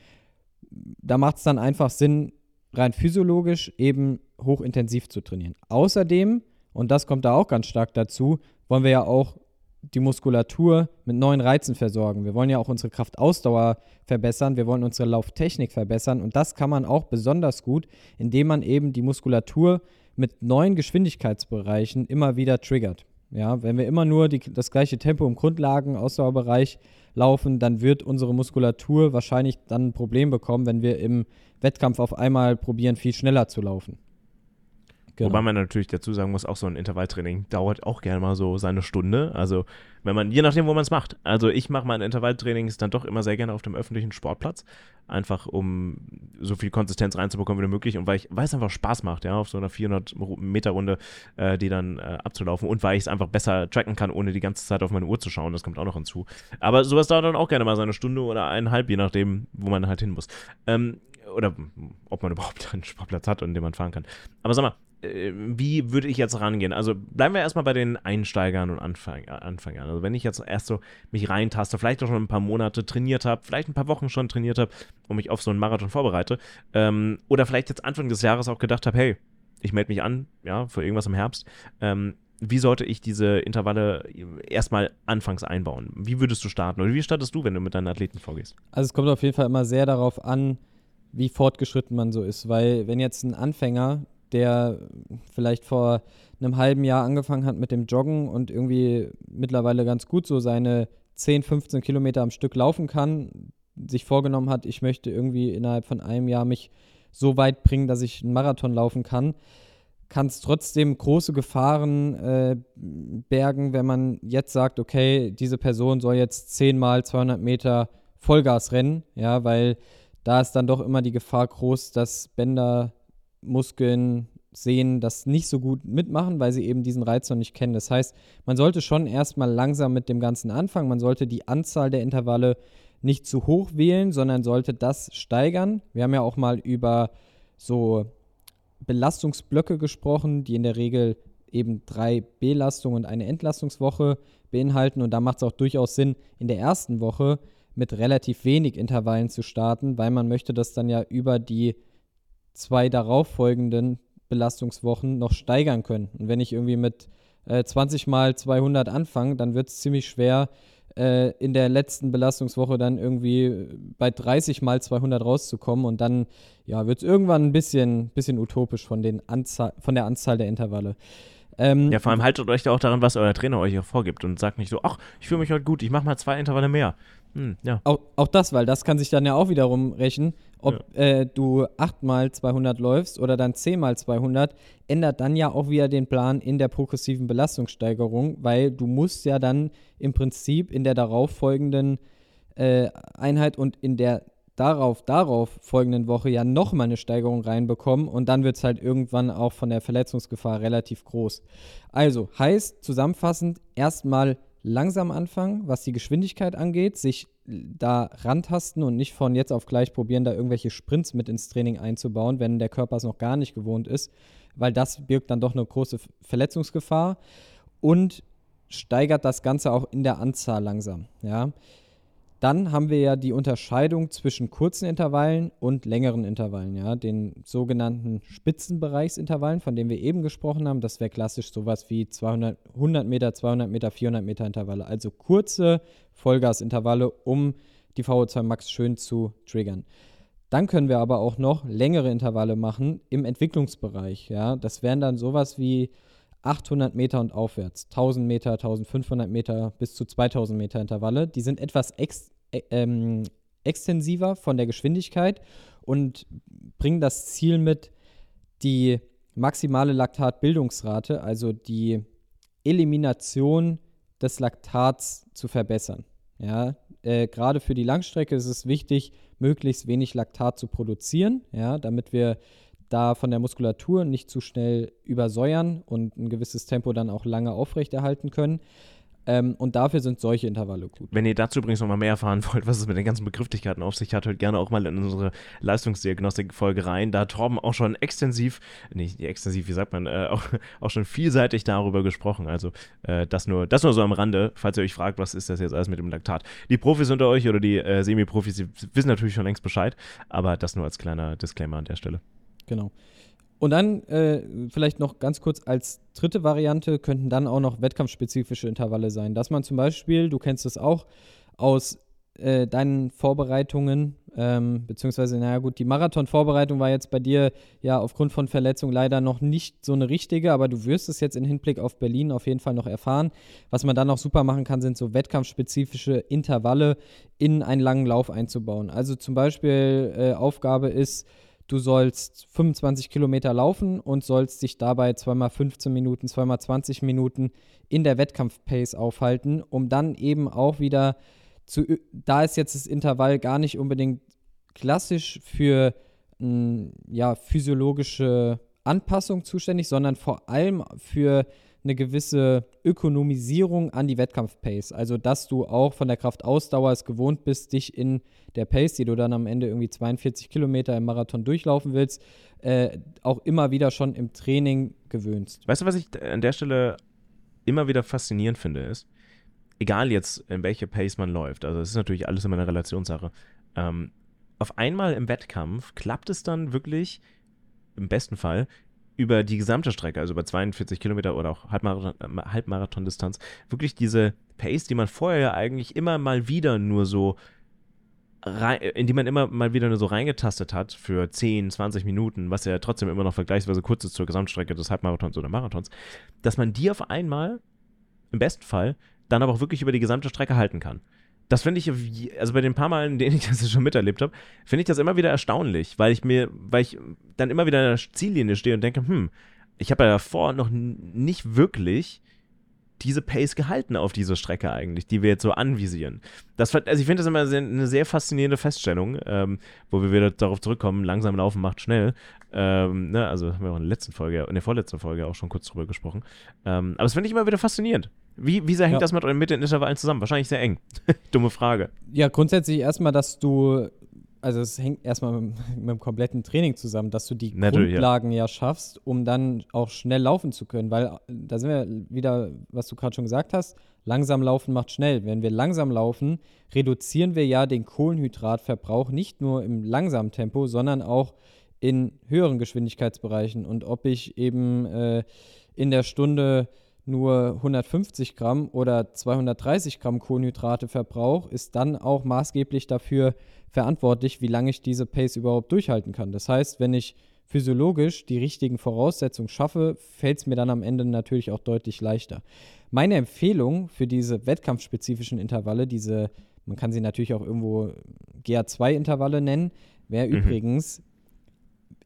da macht es dann einfach Sinn, rein physiologisch eben hochintensiv zu trainieren. Außerdem, und das kommt da auch ganz stark dazu, wollen wir ja auch die Muskulatur mit neuen Reizen versorgen. Wir wollen ja auch unsere Kraftausdauer verbessern, wir wollen unsere Lauftechnik verbessern und das kann man auch besonders gut, indem man eben die Muskulatur mit neuen Geschwindigkeitsbereichen immer wieder triggert. Ja, wenn wir immer nur die, das gleiche Tempo im Grundlagen-Ausdauerbereich laufen, dann wird unsere Muskulatur wahrscheinlich dann ein Problem bekommen, wenn wir im Wettkampf auf einmal probieren, viel schneller zu laufen. Genau. Wobei man natürlich dazu sagen muss, auch so ein Intervalltraining dauert auch gerne mal so seine Stunde. Also wenn man, je nachdem, wo man es macht. Also ich mache mein Intervalltraining dann doch immer sehr gerne auf dem öffentlichen Sportplatz. Einfach um so viel Konsistenz reinzubekommen wie möglich und weil ich, weil es einfach Spaß macht, ja, auf so einer 400 Meter Runde, äh, die dann äh, abzulaufen und weil ich es einfach besser tracken kann, ohne die ganze Zeit auf meine Uhr zu schauen. Das kommt auch noch hinzu. Aber sowas dauert dann auch gerne mal seine Stunde oder eineinhalb, je nachdem, wo man halt hin muss. Ähm, oder ob man überhaupt einen Sportplatz hat, an dem man fahren kann. Aber sag mal, wie würde ich jetzt rangehen? Also bleiben wir erstmal bei den Einsteigern und Anfang, Anfängern. Also wenn ich jetzt erst so mich reintaste, vielleicht auch schon ein paar Monate trainiert habe, vielleicht ein paar Wochen schon trainiert habe und mich auf so einen Marathon vorbereite, ähm, oder vielleicht jetzt Anfang des Jahres auch gedacht habe, hey, ich melde mich an, ja, für irgendwas im Herbst. Ähm, wie sollte ich diese Intervalle erstmal anfangs einbauen? Wie würdest du starten oder wie startest du, wenn du mit deinen Athleten vorgehst? Also es kommt auf jeden Fall immer sehr darauf an, wie fortgeschritten man so ist, weil wenn jetzt ein Anfänger, der vielleicht vor einem halben Jahr angefangen hat mit dem Joggen und irgendwie mittlerweile ganz gut so seine 10, 15 Kilometer am Stück laufen kann, sich vorgenommen hat, ich möchte irgendwie innerhalb von einem Jahr mich so weit bringen, dass ich einen Marathon laufen kann, kann es trotzdem große Gefahren äh, bergen, wenn man jetzt sagt, okay, diese Person soll jetzt 10 mal 200 Meter Vollgas rennen, ja, weil da ist dann doch immer die Gefahr groß, dass Bänder, Muskeln, Sehnen das nicht so gut mitmachen, weil sie eben diesen Reiz noch nicht kennen. Das heißt, man sollte schon erstmal langsam mit dem Ganzen anfangen. Man sollte die Anzahl der Intervalle nicht zu hoch wählen, sondern sollte das steigern. Wir haben ja auch mal über so Belastungsblöcke gesprochen, die in der Regel eben drei Belastungen und eine Entlastungswoche beinhalten. Und da macht es auch durchaus Sinn, in der ersten Woche mit relativ wenig Intervallen zu starten, weil man möchte das dann ja über die zwei darauffolgenden Belastungswochen noch steigern können. Und wenn ich irgendwie mit äh, 20 mal 200 anfange, dann wird es ziemlich schwer, äh, in der letzten Belastungswoche dann irgendwie bei 30 mal 200 rauszukommen und dann ja, wird es irgendwann ein bisschen, bisschen utopisch von, den Anzahl, von der Anzahl der Intervalle. Ähm, ja, vor allem haltet euch da auch daran, was euer Trainer euch auch vorgibt und sagt nicht so, ach, ich fühle mich heute gut, ich mache mal zwei Intervalle mehr. Hm, ja. auch, auch das, weil das kann sich dann ja auch wiederum rächen, ob ja. äh, du 8 mal 200 läufst oder dann 10 mal 200, ändert dann ja auch wieder den Plan in der progressiven Belastungssteigerung, weil du musst ja dann im Prinzip in der darauffolgenden äh, Einheit und in der darauf, darauf folgenden Woche ja nochmal eine Steigerung reinbekommen und dann wird es halt irgendwann auch von der Verletzungsgefahr relativ groß. Also heißt zusammenfassend erstmal langsam anfangen, was die Geschwindigkeit angeht, sich da rantasten und nicht von jetzt auf gleich probieren, da irgendwelche Sprints mit ins Training einzubauen, wenn der Körper es noch gar nicht gewohnt ist, weil das birgt dann doch eine große Verletzungsgefahr und steigert das Ganze auch in der Anzahl langsam. Ja. Dann haben wir ja die Unterscheidung zwischen kurzen Intervallen und längeren Intervallen, ja, den sogenannten Spitzenbereichsintervallen, von denen wir eben gesprochen haben. Das wäre klassisch sowas wie 200, 100 Meter, 200 Meter, 400 Meter Intervalle, also kurze Vollgasintervalle, um die VO2 Max schön zu triggern. Dann können wir aber auch noch längere Intervalle machen im Entwicklungsbereich, ja. Das wären dann sowas wie 800 Meter und aufwärts, 1000 Meter, 1500 Meter bis zu 2000 Meter Intervalle. Die sind etwas ex ähm, extensiver von der Geschwindigkeit und bringen das Ziel mit, die maximale Laktatbildungsrate, also die Elimination des Laktats zu verbessern. Ja, äh, gerade für die Langstrecke ist es wichtig, möglichst wenig Laktat zu produzieren, ja, damit wir da von der Muskulatur nicht zu schnell übersäuern und ein gewisses Tempo dann auch lange aufrechterhalten können. Ähm, und dafür sind solche Intervalle gut. Wenn ihr dazu übrigens noch mal mehr erfahren wollt, was es mit den ganzen Begrifflichkeiten auf sich hat, hört gerne auch mal in unsere Leistungsdiagnostik-Folge rein. Da hat Torben auch schon extensiv, nicht extensiv, wie sagt man, äh, auch, auch schon vielseitig darüber gesprochen. Also äh, das, nur, das nur so am Rande, falls ihr euch fragt, was ist das jetzt alles mit dem Laktat. Die Profis unter euch oder die äh, Semi-Profis, die wissen natürlich schon längst Bescheid, aber das nur als kleiner Disclaimer an der Stelle. Genau. Und dann äh, vielleicht noch ganz kurz als dritte Variante könnten dann auch noch wettkampfspezifische Intervalle sein. Dass man zum Beispiel, du kennst es auch, aus äh, deinen Vorbereitungen, ähm, beziehungsweise, naja gut, die Marathon-Vorbereitung war jetzt bei dir ja aufgrund von Verletzung leider noch nicht so eine richtige, aber du wirst es jetzt in Hinblick auf Berlin auf jeden Fall noch erfahren. Was man dann auch super machen kann, sind so wettkampfspezifische Intervalle in einen langen Lauf einzubauen. Also zum Beispiel äh, Aufgabe ist, du sollst 25 Kilometer laufen und sollst dich dabei zweimal 15 Minuten, zweimal 20 Minuten in der Wettkampf-Pace aufhalten, um dann eben auch wieder zu, da ist jetzt das Intervall gar nicht unbedingt klassisch für m, ja, physiologische Anpassung zuständig, sondern vor allem für eine gewisse Ökonomisierung an die Wettkampf-Pace. Also, dass du auch von der Kraftausdauer es gewohnt bist, dich in der Pace, die du dann am Ende irgendwie 42 Kilometer im Marathon durchlaufen willst, äh, auch immer wieder schon im Training gewöhnst. Weißt du, was ich an der Stelle immer wieder faszinierend finde, ist, egal jetzt, in welche Pace man läuft, also es ist natürlich alles immer eine Relationssache, ähm, auf einmal im Wettkampf klappt es dann wirklich, im besten Fall, über die gesamte Strecke, also über 42 Kilometer oder auch Halbmarathon-Distanz, wirklich diese Pace, die man vorher ja eigentlich immer mal wieder nur so rein, in die man immer mal wieder nur so reingetastet hat für 10, 20 Minuten, was ja trotzdem immer noch vergleichsweise kurz ist zur Gesamtstrecke des Halbmarathons oder Marathons, dass man die auf einmal, im besten Fall, dann aber auch wirklich über die gesamte Strecke halten kann. Das finde ich, also bei den paar Malen, in denen ich das schon miterlebt habe, finde ich das immer wieder erstaunlich, weil ich mir, weil ich dann immer wieder in der Ziellinie stehe und denke, hm, ich habe ja davor noch nicht wirklich diese Pace gehalten auf dieser Strecke eigentlich, die wir jetzt so anvisieren. Das, also ich finde das immer sehr, eine sehr faszinierende Feststellung, ähm, wo wir wieder darauf zurückkommen, langsam laufen macht schnell. Ähm, ne, also haben wir auch in der letzten Folge, in der vorletzten Folge auch schon kurz drüber gesprochen. Ähm, aber das finde ich immer wieder faszinierend. Wie, wie sehr hängt ja. das mit, mit den Intervallen zusammen? Wahrscheinlich sehr eng. Dumme Frage. Ja, grundsätzlich erstmal, dass du also es hängt erstmal mit, mit, dem kompletten Training zusammen, dass du die Natürlich, Grundlagen ja. ja. schaffst, um dann auch schnell laufen zu können. Weil da sind wir wieder, was du gerade schon gesagt hast, langsam laufen macht schnell. Wenn wir langsam laufen, reduzieren wir ja den Kohlenhydratverbrauch nicht nur im langsamen Tempo, sondern auch in höheren Geschwindigkeitsbereichen. Und ob ich eben äh, in der Stunde nur 150 Gramm oder 230 Gramm Kohlenhydrate verbrauche, ist dann auch maßgeblich dafür verantwortlich, wie lange ich diese Pace überhaupt durchhalten kann. Das heißt, wenn ich physiologisch die richtigen Voraussetzungen schaffe, fällt es mir dann am Ende natürlich auch deutlich leichter. Meine Empfehlung für diese wettkampfspezifischen Intervalle, diese, man kann sie natürlich auch irgendwo GA2-Intervalle nennen, wäre mhm. übrigens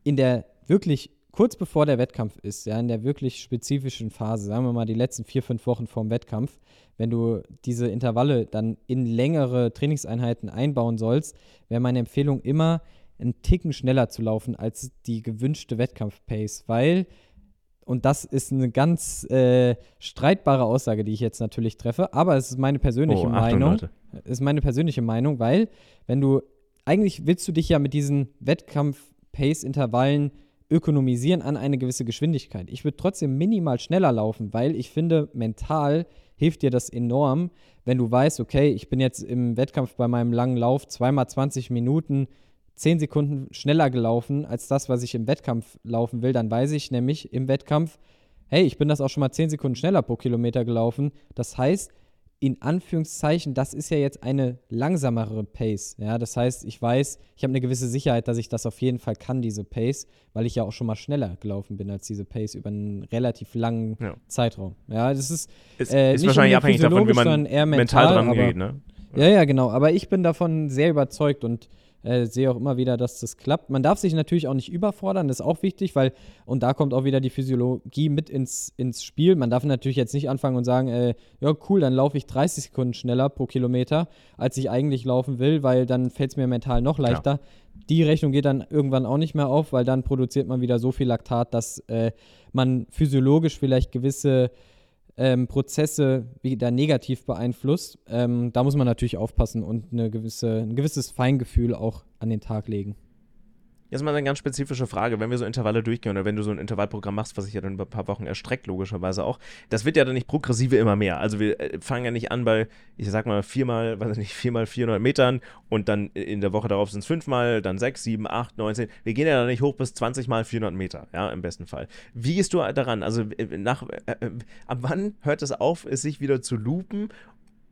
in der wirklich kurz bevor der Wettkampf ist, ja, in der wirklich spezifischen Phase, sagen wir mal die letzten vier, fünf Wochen vorm Wettkampf, wenn du diese Intervalle dann in längere Trainingseinheiten einbauen sollst, wäre meine Empfehlung immer, einen Ticken schneller zu laufen als die gewünschte Wettkampf-Pace, weil, und das ist eine ganz äh, streitbare Aussage, die ich jetzt natürlich treffe, aber es ist meine persönliche oh, Achtung, Meinung. Leute. Ist meine persönliche Meinung, weil, wenn du, eigentlich willst du dich ja mit diesen Wettkampf-Pace-Intervallen ökonomisieren an eine gewisse Geschwindigkeit. Ich würde trotzdem minimal schneller laufen, weil ich finde, mental hilft dir das enorm, wenn du weißt, okay, ich bin jetzt im Wettkampf bei meinem langen Lauf zweimal 20 Minuten 10 Sekunden schneller gelaufen als das, was ich im Wettkampf laufen will. Dann weiß ich nämlich im Wettkampf, hey, ich bin das auch schon mal 10 Sekunden schneller pro Kilometer gelaufen. Das heißt, in Anführungszeichen, das ist ja jetzt eine langsamere Pace. Ja, das heißt, ich weiß, ich habe eine gewisse Sicherheit, dass ich das auf jeden Fall kann, diese Pace, weil ich ja auch schon mal schneller gelaufen bin als diese Pace über einen relativ langen ja. Zeitraum. Ja, das ist, ist, äh, ist wahrscheinlich abhängig davon, wie man mental, mental dran geht, ne? Ja, ja, genau. Aber ich bin davon sehr überzeugt und äh, sehe auch immer wieder, dass das klappt. Man darf sich natürlich auch nicht überfordern, das ist auch wichtig, weil, und da kommt auch wieder die Physiologie mit ins, ins Spiel. Man darf natürlich jetzt nicht anfangen und sagen, äh, ja, cool, dann laufe ich 30 Sekunden schneller pro Kilometer, als ich eigentlich laufen will, weil dann fällt es mir mental noch leichter. Ja. Die Rechnung geht dann irgendwann auch nicht mehr auf, weil dann produziert man wieder so viel Laktat, dass äh, man physiologisch vielleicht gewisse ähm, Prozesse wieder negativ beeinflusst. Ähm, da muss man natürlich aufpassen und eine gewisse, ein gewisses Feingefühl auch an den Tag legen. Jetzt mal eine ganz spezifische Frage, wenn wir so Intervalle durchgehen oder wenn du so ein Intervallprogramm machst, was sich ja dann über ein paar Wochen erstreckt, logischerweise auch, das wird ja dann nicht progressive immer mehr. Also wir äh, fangen ja nicht an bei, ich sag mal, viermal, weiß ich nicht, viermal 400 Metern und dann in der Woche darauf sind es fünfmal, dann sechs, sieben, acht, neunzehn. Wir gehen ja dann nicht hoch bis 20 mal 400 Meter, ja, im besten Fall. Wie gehst du daran? Also äh, nach, äh, äh, ab wann hört es auf, es sich wieder zu äh,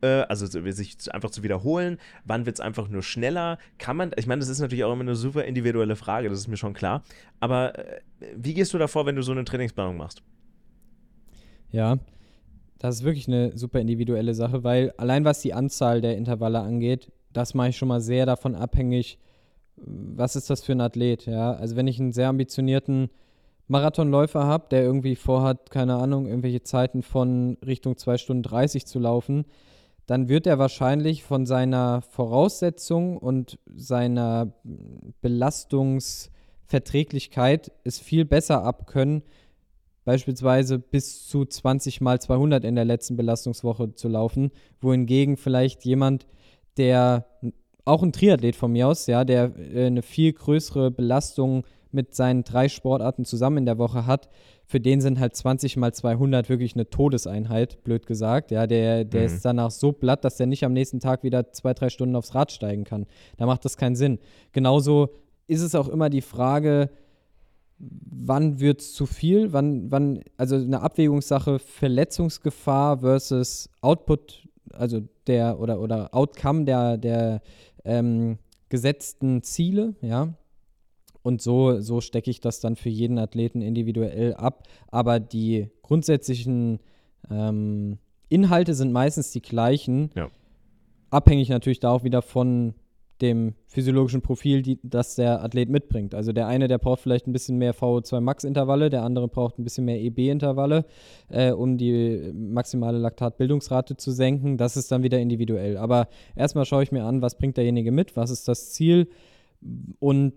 also sich einfach zu wiederholen? Wann wird es einfach nur schneller? Kann man, ich meine, das ist natürlich auch immer eine super individuelle Frage, das ist mir schon klar. Aber äh, wie gehst du davor, wenn du so eine Trainingsplanung machst? Ja, das ist wirklich eine super individuelle Sache, weil allein was die Anzahl der Intervalle angeht, das mache ich schon mal sehr davon abhängig, was ist das für ein Athlet, ja. Also wenn ich einen sehr ambitionierten Marathonläufer habe, der irgendwie vorhat, keine Ahnung, irgendwelche Zeiten von Richtung 2 Stunden 30 zu laufen, dann wird er wahrscheinlich von seiner Voraussetzung und seiner Belastungsverträglichkeit es viel besser abkönnen, beispielsweise bis zu 20 mal 200 in der letzten Belastungswoche zu laufen, wohingegen vielleicht jemand, der auch ein Triathlet von mir aus, ja, der äh, eine viel größere Belastung mit seinen drei Sportarten zusammen in der Woche hat, für den sind halt 20 mal 200 wirklich eine Todeseinheit, blöd gesagt. Ja, der, der mhm. ist danach so platt, dass der nicht am nächsten Tag wieder zwei, drei Stunden aufs Rad steigen kann. Da macht das keinen Sinn. Genauso ist es auch immer die Frage, wann wird es zu viel, wann, wann, also eine Abwägungssache Verletzungsgefahr versus Output, also der oder, oder Outcome der, der ähm, gesetzten Ziele, ja. Und so, so stecke ich das dann für jeden Athleten individuell ab. Aber die grundsätzlichen ähm, Inhalte sind meistens die gleichen. Ja. Abhängig natürlich da auch wieder von dem physiologischen Profil, die, das der Athlet mitbringt. Also der eine, der braucht vielleicht ein bisschen mehr VO2 Max-Intervalle, der andere braucht ein bisschen mehr EB-Intervalle, äh, um die maximale Laktatbildungsrate zu senken. Das ist dann wieder individuell. Aber erstmal schaue ich mir an, was bringt derjenige mit, was ist das Ziel und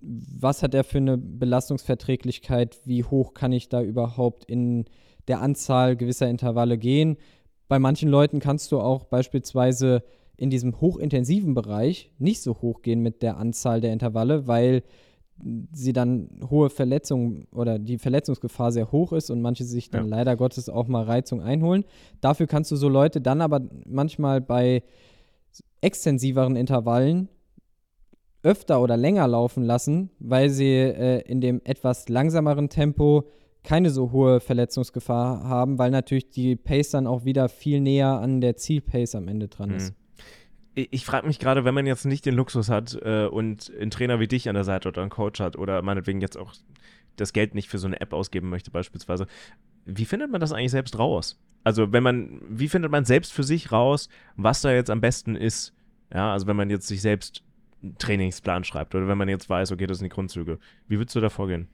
was hat er für eine Belastungsverträglichkeit, wie hoch kann ich da überhaupt in der Anzahl gewisser Intervalle gehen. Bei manchen Leuten kannst du auch beispielsweise in diesem hochintensiven Bereich nicht so hoch gehen mit der Anzahl der Intervalle, weil sie dann hohe Verletzungen oder die Verletzungsgefahr sehr hoch ist und manche sich dann ja. leider Gottes auch mal Reizung einholen. Dafür kannst du so Leute dann aber manchmal bei extensiveren Intervallen öfter oder länger laufen lassen, weil sie äh, in dem etwas langsameren Tempo keine so hohe Verletzungsgefahr haben, weil natürlich die Pace dann auch wieder viel näher an der Zielpace am Ende dran ist. Mhm ich frage mich gerade, wenn man jetzt nicht den Luxus hat äh, und einen Trainer wie dich an der Seite oder einen Coach hat oder meinetwegen jetzt auch das Geld nicht für so eine App ausgeben möchte beispielsweise, wie findet man das eigentlich selbst raus? Also wenn man, wie findet man selbst für sich raus, was da jetzt am besten ist? Ja, also wenn man jetzt sich selbst Trainingsplan schreibt oder wenn man jetzt weiß, okay, das sind die Grundzüge. Wie würdest du da vorgehen?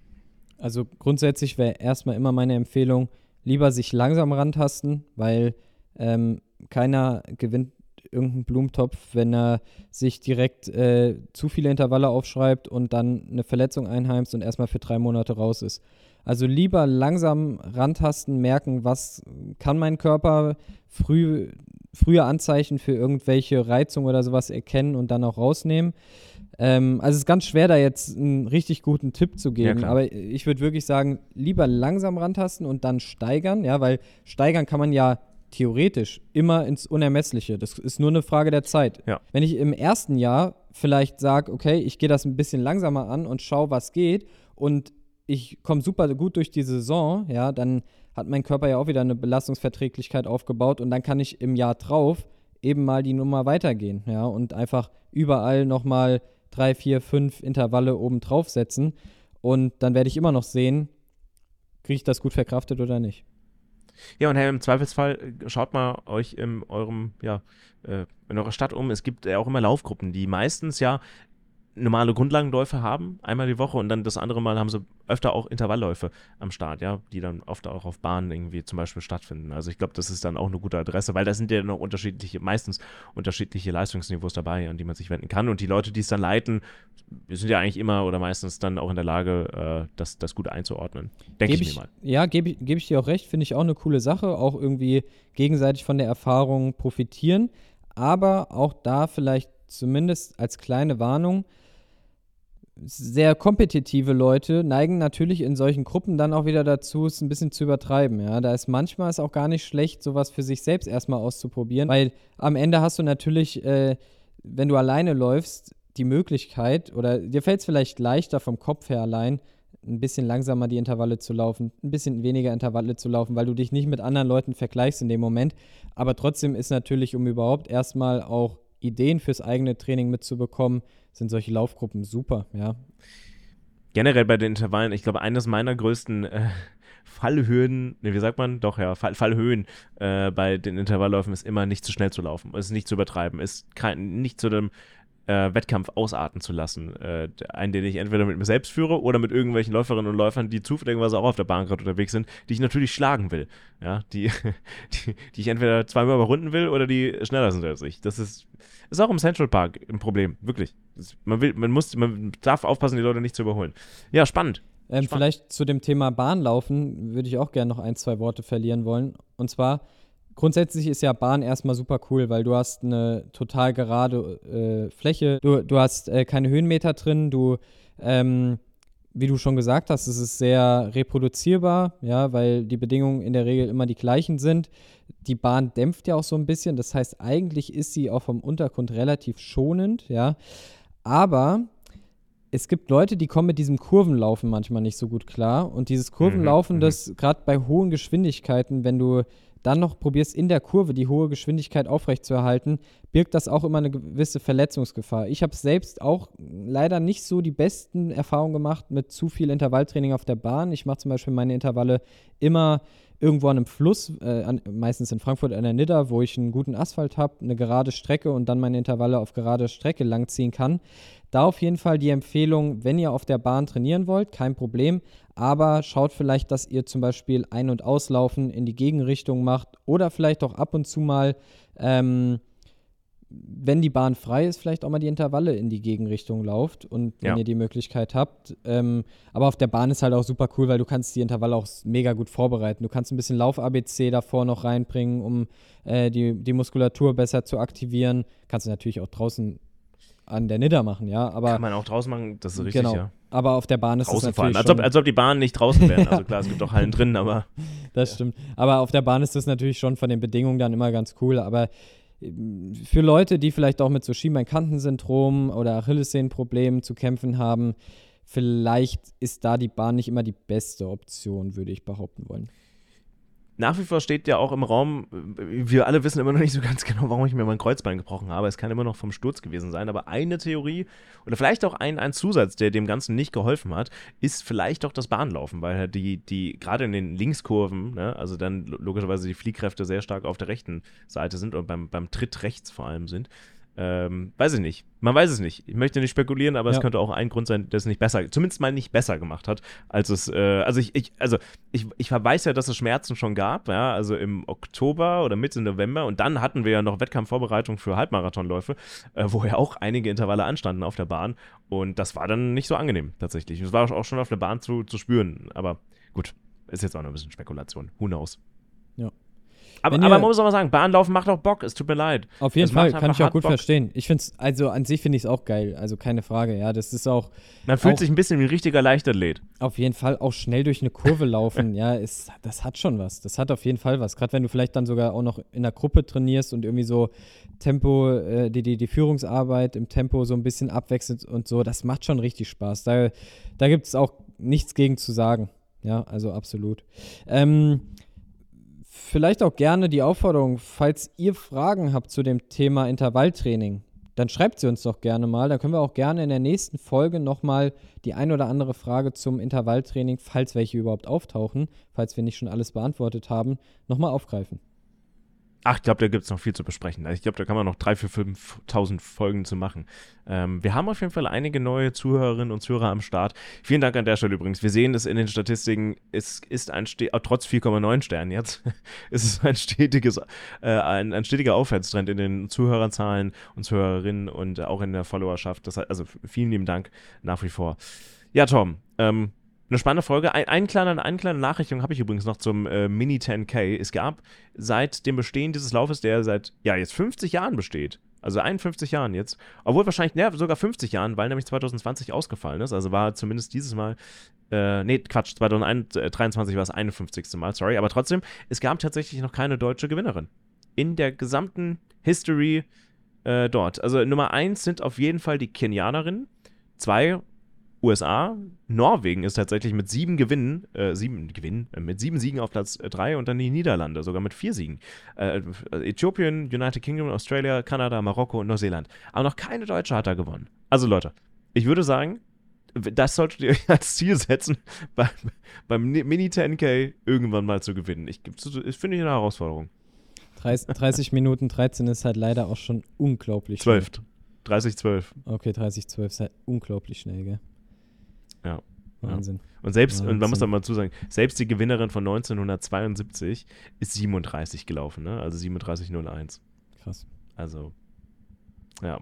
Also grundsätzlich wäre erstmal immer meine Empfehlung, lieber sich langsam rantasten, weil ähm, keiner gewinnt irgendeinen Blumentopf, wenn er sich direkt äh, zu viele Intervalle aufschreibt und dann eine Verletzung einheimst und erstmal für drei Monate raus ist. Also lieber langsam rantasten, merken, was kann mein Körper, früh, frühe Anzeichen für irgendwelche Reizungen oder sowas erkennen und dann auch rausnehmen. Ähm, also es ist ganz schwer, da jetzt einen richtig guten Tipp zu geben, ja, aber ich würde wirklich sagen, lieber langsam rantasten und dann steigern, ja, weil steigern kann man ja theoretisch immer ins Unermessliche. Das ist nur eine Frage der Zeit. Ja. Wenn ich im ersten Jahr vielleicht sage, okay, ich gehe das ein bisschen langsamer an und schaue, was geht und ich komme super gut durch die Saison, ja, dann hat mein Körper ja auch wieder eine Belastungsverträglichkeit aufgebaut und dann kann ich im Jahr drauf eben mal die Nummer weitergehen, ja, und einfach überall nochmal drei, vier, fünf Intervalle oben drauf setzen und dann werde ich immer noch sehen, kriege ich das gut verkraftet oder nicht. Ja, und hey, im Zweifelsfall äh, schaut mal euch in eurem, ja, äh, in eurer Stadt um. Es gibt ja auch immer Laufgruppen, die meistens ja normale Grundlagenläufe haben, einmal die Woche und dann das andere Mal haben sie öfter auch Intervallläufe am Start, ja, die dann oft auch auf Bahnen irgendwie zum Beispiel stattfinden. Also ich glaube, das ist dann auch eine gute Adresse, weil da sind ja noch unterschiedliche, meistens unterschiedliche Leistungsniveaus dabei, an die man sich wenden kann. Und die Leute, die es dann leiten, sind ja eigentlich immer oder meistens dann auch in der Lage, äh, das, das gut einzuordnen. Denke ich, ich, mir mal. Ja, gebe geb ich dir auch recht, finde ich auch eine coole Sache, auch irgendwie gegenseitig von der Erfahrung profitieren. Aber auch da vielleicht zumindest als kleine Warnung, sehr kompetitive Leute neigen natürlich in solchen Gruppen dann auch wieder dazu, es ein bisschen zu übertreiben. Ja, da ist manchmal es auch gar nicht schlecht, sowas für sich selbst erstmal auszuprobieren, weil am Ende hast du natürlich, äh, wenn du alleine läufst, die Möglichkeit oder dir fällt es vielleicht leichter vom Kopf her allein, ein bisschen langsamer die Intervalle zu laufen, ein bisschen weniger Intervalle zu laufen, weil du dich nicht mit anderen Leuten vergleichst in dem Moment. Aber trotzdem ist natürlich, um überhaupt erstmal auch Ideen fürs eigene Training mitzubekommen, sind solche Laufgruppen super, ja. Generell bei den Intervallen, ich glaube, eines meiner größten äh, Fallhöhen, ne, wie sagt man? Doch, ja, Fall, Fallhöhen äh, bei den Intervallläufen ist immer nicht zu schnell zu laufen, ist nicht zu übertreiben, ist kein, nicht zu dem äh, Wettkampf ausarten zu lassen. Äh, einen, den ich entweder mit mir selbst führe oder mit irgendwelchen Läuferinnen und Läufern, die zufälligerweise auch auf der Bahn gerade unterwegs sind, die ich natürlich schlagen will. Ja, die, die, die ich entweder zweimal überrunden will oder die schneller sind als ich. Das ist, ist auch im Central Park ein Problem, wirklich. Das, man, will, man, muss, man darf aufpassen, die Leute nicht zu überholen. Ja, spannend. Ähm, vielleicht zu dem Thema Bahnlaufen würde ich auch gerne noch ein, zwei Worte verlieren wollen. Und zwar, grundsätzlich ist ja Bahn erstmal super cool, weil du hast eine total gerade äh, Fläche, du, du hast äh, keine Höhenmeter drin, du, ähm, wie du schon gesagt hast, es ist sehr reproduzierbar, ja, weil die Bedingungen in der Regel immer die gleichen sind. Die Bahn dämpft ja auch so ein bisschen, das heißt, eigentlich ist sie auch vom Untergrund relativ schonend, ja. Aber es gibt Leute, die kommen mit diesem Kurvenlaufen manchmal nicht so gut klar. Und dieses Kurvenlaufen, mhm, das gerade bei hohen Geschwindigkeiten, wenn du dann noch probierst, in der Kurve die hohe Geschwindigkeit aufrechtzuerhalten, birgt das auch immer eine gewisse Verletzungsgefahr. Ich habe selbst auch leider nicht so die besten Erfahrungen gemacht mit zu viel Intervalltraining auf der Bahn. Ich mache zum Beispiel meine Intervalle immer irgendwo an einem Fluss, äh, an, meistens in Frankfurt an der Nidda, wo ich einen guten Asphalt habe, eine gerade Strecke und dann meine Intervalle auf gerade Strecke langziehen kann. Da auf jeden Fall die Empfehlung, wenn ihr auf der Bahn trainieren wollt, kein Problem, aber schaut vielleicht, dass ihr zum Beispiel Ein- und Auslaufen in die Gegenrichtung macht oder vielleicht auch ab und zu mal ähm, wenn die Bahn frei ist, vielleicht auch mal die Intervalle in die Gegenrichtung lauft und wenn ja. ihr die Möglichkeit habt. Ähm, aber auf der Bahn ist halt auch super cool, weil du kannst die Intervalle auch mega gut vorbereiten. Du kannst ein bisschen Lauf-ABC davor noch reinbringen, um äh, die, die Muskulatur besser zu aktivieren. Kannst du natürlich auch draußen an der Nidda machen, ja. Aber, Kann man auch draußen machen, das ist richtig, genau. ja. Aber auf der Bahn ist draußen das natürlich als ob, als ob die Bahnen nicht draußen wären. Also klar, es gibt auch Hallen drin, aber Das ja. stimmt. Aber auf der Bahn ist das natürlich schon von den Bedingungen dann immer ganz cool. Aber für Leute, die vielleicht auch mit so Schienbeinkantensyndrom oder Achillessehnenproblemen zu kämpfen haben, vielleicht ist da die Bahn nicht immer die beste Option, würde ich behaupten wollen nach wie vor steht ja auch im Raum, wir alle wissen immer noch nicht so ganz genau, warum ich mir mein Kreuzbein gebrochen habe. Es kann immer noch vom Sturz gewesen sein, aber eine Theorie oder vielleicht auch ein, ein Zusatz, der dem Ganzen nicht geholfen hat, ist vielleicht auch das Bahnlaufen, weil die, die gerade in den Linkskurven, ne, also dann logischerweise die Fliehkräfte sehr stark auf der rechten Seite sind und beim, beim Tritt rechts vor allem sind. Ähm, weiß ich nicht. Man weiß es nicht. Ich möchte nicht spekulieren, aber ja. es könnte auch ein Grund sein, der es nicht besser, zumindest mal nicht besser gemacht hat, als es, äh, also ich, ich, also ich, ich weiß ja, dass es Schmerzen schon gab, ja, also im Oktober oder Mitte November und dann hatten wir ja noch Wettkampfvorbereitung für Halbmarathonläufe, äh, wo ja auch einige Intervalle anstanden auf der Bahn und das war dann nicht so angenehm tatsächlich. Es war auch schon auf der Bahn zu, zu spüren, aber gut, ist jetzt auch noch ein bisschen Spekulation. Who knows? Ja. Aber, aber man muss auch mal sagen, Bahnlaufen macht auch Bock, es tut mir leid. Auf jeden es Fall, kann ich auch gut Bock. verstehen. Ich finde es, also an sich finde ich es auch geil, also keine Frage, ja, das ist auch. Man fühlt auch, sich ein bisschen wie ein richtiger Leichtathlet. Auf jeden Fall auch schnell durch eine Kurve laufen, ja, ist, das hat schon was. Das hat auf jeden Fall was. Gerade wenn du vielleicht dann sogar auch noch in der Gruppe trainierst und irgendwie so Tempo, äh, die, die, die Führungsarbeit im Tempo so ein bisschen abwechselt und so, das macht schon richtig Spaß. Da, da gibt es auch nichts gegen zu sagen. Ja, also absolut. Ähm, vielleicht auch gerne die Aufforderung, falls ihr Fragen habt zu dem Thema Intervalltraining, dann schreibt sie uns doch gerne mal. Dann können wir auch gerne in der nächsten Folge nochmal die ein oder andere Frage zum Intervalltraining, falls welche überhaupt auftauchen, falls wir nicht schon alles beantwortet haben, nochmal aufgreifen. Ach, ich glaube, da gibt es noch viel zu besprechen. Ich glaube, da kann man noch 3.000, 4.000, 5.000 Folgen zu machen. Ähm, wir haben auf jeden Fall einige neue Zuhörerinnen und Zuhörer am Start. Vielen Dank an der Stelle übrigens. Wir sehen es in den Statistiken. Es ist ein, Ste trotz 4,9 Sternen jetzt, ist es ein, stetiges, äh, ein, ein, stetiger Aufwärtstrend in den Zuhörerzahlen und Zuhörerinnen und auch in der Followerschaft. Das, also vielen lieben Dank nach wie vor. Ja, Tom, ähm, eine spannende Folge. Ein, ein kleiner, eine kleine Nachricht habe ich übrigens noch zum äh, Mini 10K. Es gab seit dem Bestehen dieses Laufes, der seit ja jetzt 50 Jahren besteht, also 51 Jahren jetzt, obwohl wahrscheinlich ne, sogar 50 Jahren, weil nämlich 2020 ausgefallen ist. Also war zumindest dieses Mal, äh, nee, Quatsch, 2023 war das 51. Mal, sorry. Aber trotzdem, es gab tatsächlich noch keine deutsche Gewinnerin. In der gesamten History äh, dort. Also Nummer 1 sind auf jeden Fall die Kenianerinnen. Zwei USA. Norwegen ist tatsächlich mit sieben Gewinnen, äh, sieben Gewinnen, äh, mit sieben Siegen auf Platz äh, drei und dann die Niederlande, sogar mit vier Siegen. Äh, Äthiopien, United Kingdom, Australia, Kanada, Marokko und Neuseeland. Aber noch keine Deutsche hat da gewonnen. Also Leute, ich würde sagen, das solltet ihr euch als Ziel setzen, beim, beim Mini 10K irgendwann mal zu gewinnen. Ich, ich finde ich eine Herausforderung. 30, 30 Minuten 13 ist halt leider auch schon unglaublich 12. Schnell. 30, 12. Okay, 30, 12 ist halt unglaublich schnell, gell? Ja. Wahnsinn. Und selbst, Wahnsinn. und man muss doch mal zusagen, selbst die Gewinnerin von 1972 ist 37 gelaufen, ne? Also 37,01. Krass. Also, ja.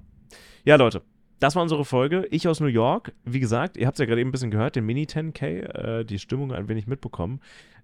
Ja, Leute, das war unsere Folge. Ich aus New York. Wie gesagt, ihr habt es ja gerade eben ein bisschen gehört, den Mini 10K, äh, die Stimmung ein wenig mitbekommen.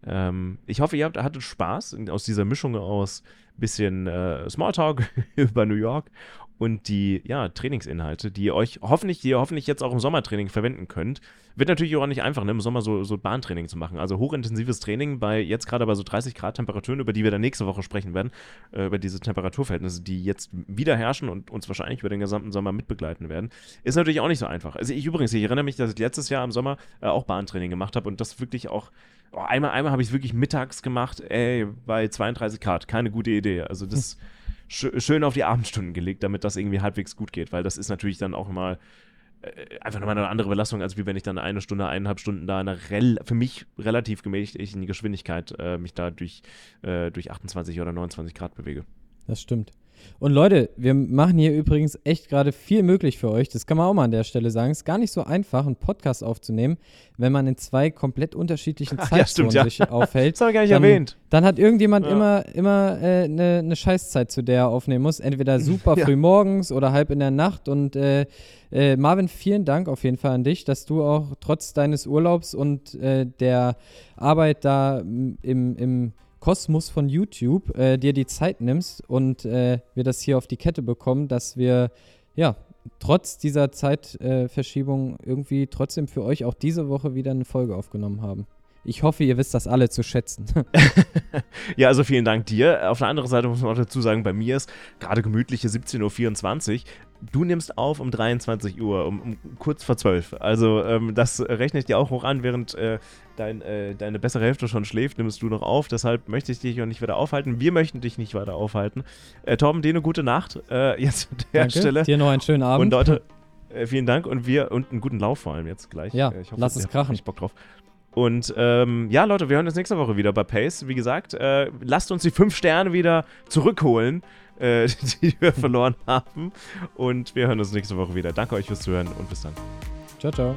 Ähm, ich hoffe, ihr habt, hattet Spaß aus dieser Mischung aus bisschen äh, Smalltalk über New York und die ja, Trainingsinhalte, die ihr euch hoffentlich, die ihr hoffentlich jetzt auch im Sommertraining verwenden könnt. Wird natürlich auch nicht einfach, ne, im Sommer so, so Bahntraining zu machen. Also hochintensives Training bei jetzt gerade bei so 30 Grad Temperaturen, über die wir dann nächste Woche sprechen werden, äh, über diese Temperaturverhältnisse, die jetzt wieder herrschen und uns wahrscheinlich über den gesamten Sommer mitbegleiten werden, ist natürlich auch nicht so einfach. Also ich übrigens, ich erinnere mich, dass ich letztes Jahr im Sommer äh, auch Bahntraining gemacht habe und das wirklich auch Oh, einmal einmal habe ich es wirklich mittags gemacht, ey, bei 32 Grad. Keine gute Idee. Also das schön auf die Abendstunden gelegt, damit das irgendwie halbwegs gut geht, weil das ist natürlich dann auch mal äh, einfach nochmal eine andere Belastung, als wie wenn ich dann eine Stunde, eineinhalb Stunden da in für mich relativ gemächlichen Geschwindigkeit äh, mich da durch, äh, durch 28 oder 29 Grad bewege. Das stimmt. Und Leute, wir machen hier übrigens echt gerade viel möglich für euch. Das kann man auch mal an der Stelle sagen. Es ist gar nicht so einfach, einen Podcast aufzunehmen, wenn man in zwei komplett unterschiedlichen Zeitzonen ja, sich aufhält. Das habe ich gar nicht dann, erwähnt. Dann hat irgendjemand ja. immer, immer eine äh, ne, ne Scheißzeit, zu der er aufnehmen muss. Entweder super früh morgens oder halb in der Nacht. Und äh, äh, Marvin, vielen Dank auf jeden Fall an dich, dass du auch trotz deines Urlaubs und äh, der Arbeit da im, im Kosmos von YouTube äh, dir die Zeit nimmst und äh, wir das hier auf die Kette bekommen, dass wir ja trotz dieser Zeitverschiebung irgendwie trotzdem für euch auch diese Woche wieder eine Folge aufgenommen haben. Ich hoffe, ihr wisst das alle zu schätzen. ja, also vielen Dank dir. Auf der anderen Seite muss man auch dazu sagen, bei mir ist gerade gemütliche 17.24 Uhr du nimmst auf um 23 Uhr, um, um kurz vor 12. Also ähm, das rechne ich dir auch hoch an, während äh, dein, äh, deine bessere Hälfte schon schläft, nimmst du noch auf. Deshalb möchte ich dich auch nicht weiter aufhalten. Wir möchten dich nicht weiter aufhalten. Äh, Torben, dir eine gute Nacht. Äh, jetzt an der Danke. Stelle. Dir noch einen schönen Abend. Und Leute, äh, vielen Dank und wir und einen guten Lauf vor allem jetzt gleich. Ja, äh, ich hoffe, lass es krachen. Ich Bock drauf. Und ähm, ja, Leute, wir hören uns nächste Woche wieder bei Pace. Wie gesagt, äh, lasst uns die fünf Sterne wieder zurückholen, äh, die wir verloren haben. Und wir hören uns nächste Woche wieder. Danke euch fürs Zuhören und bis dann. Ciao, ciao.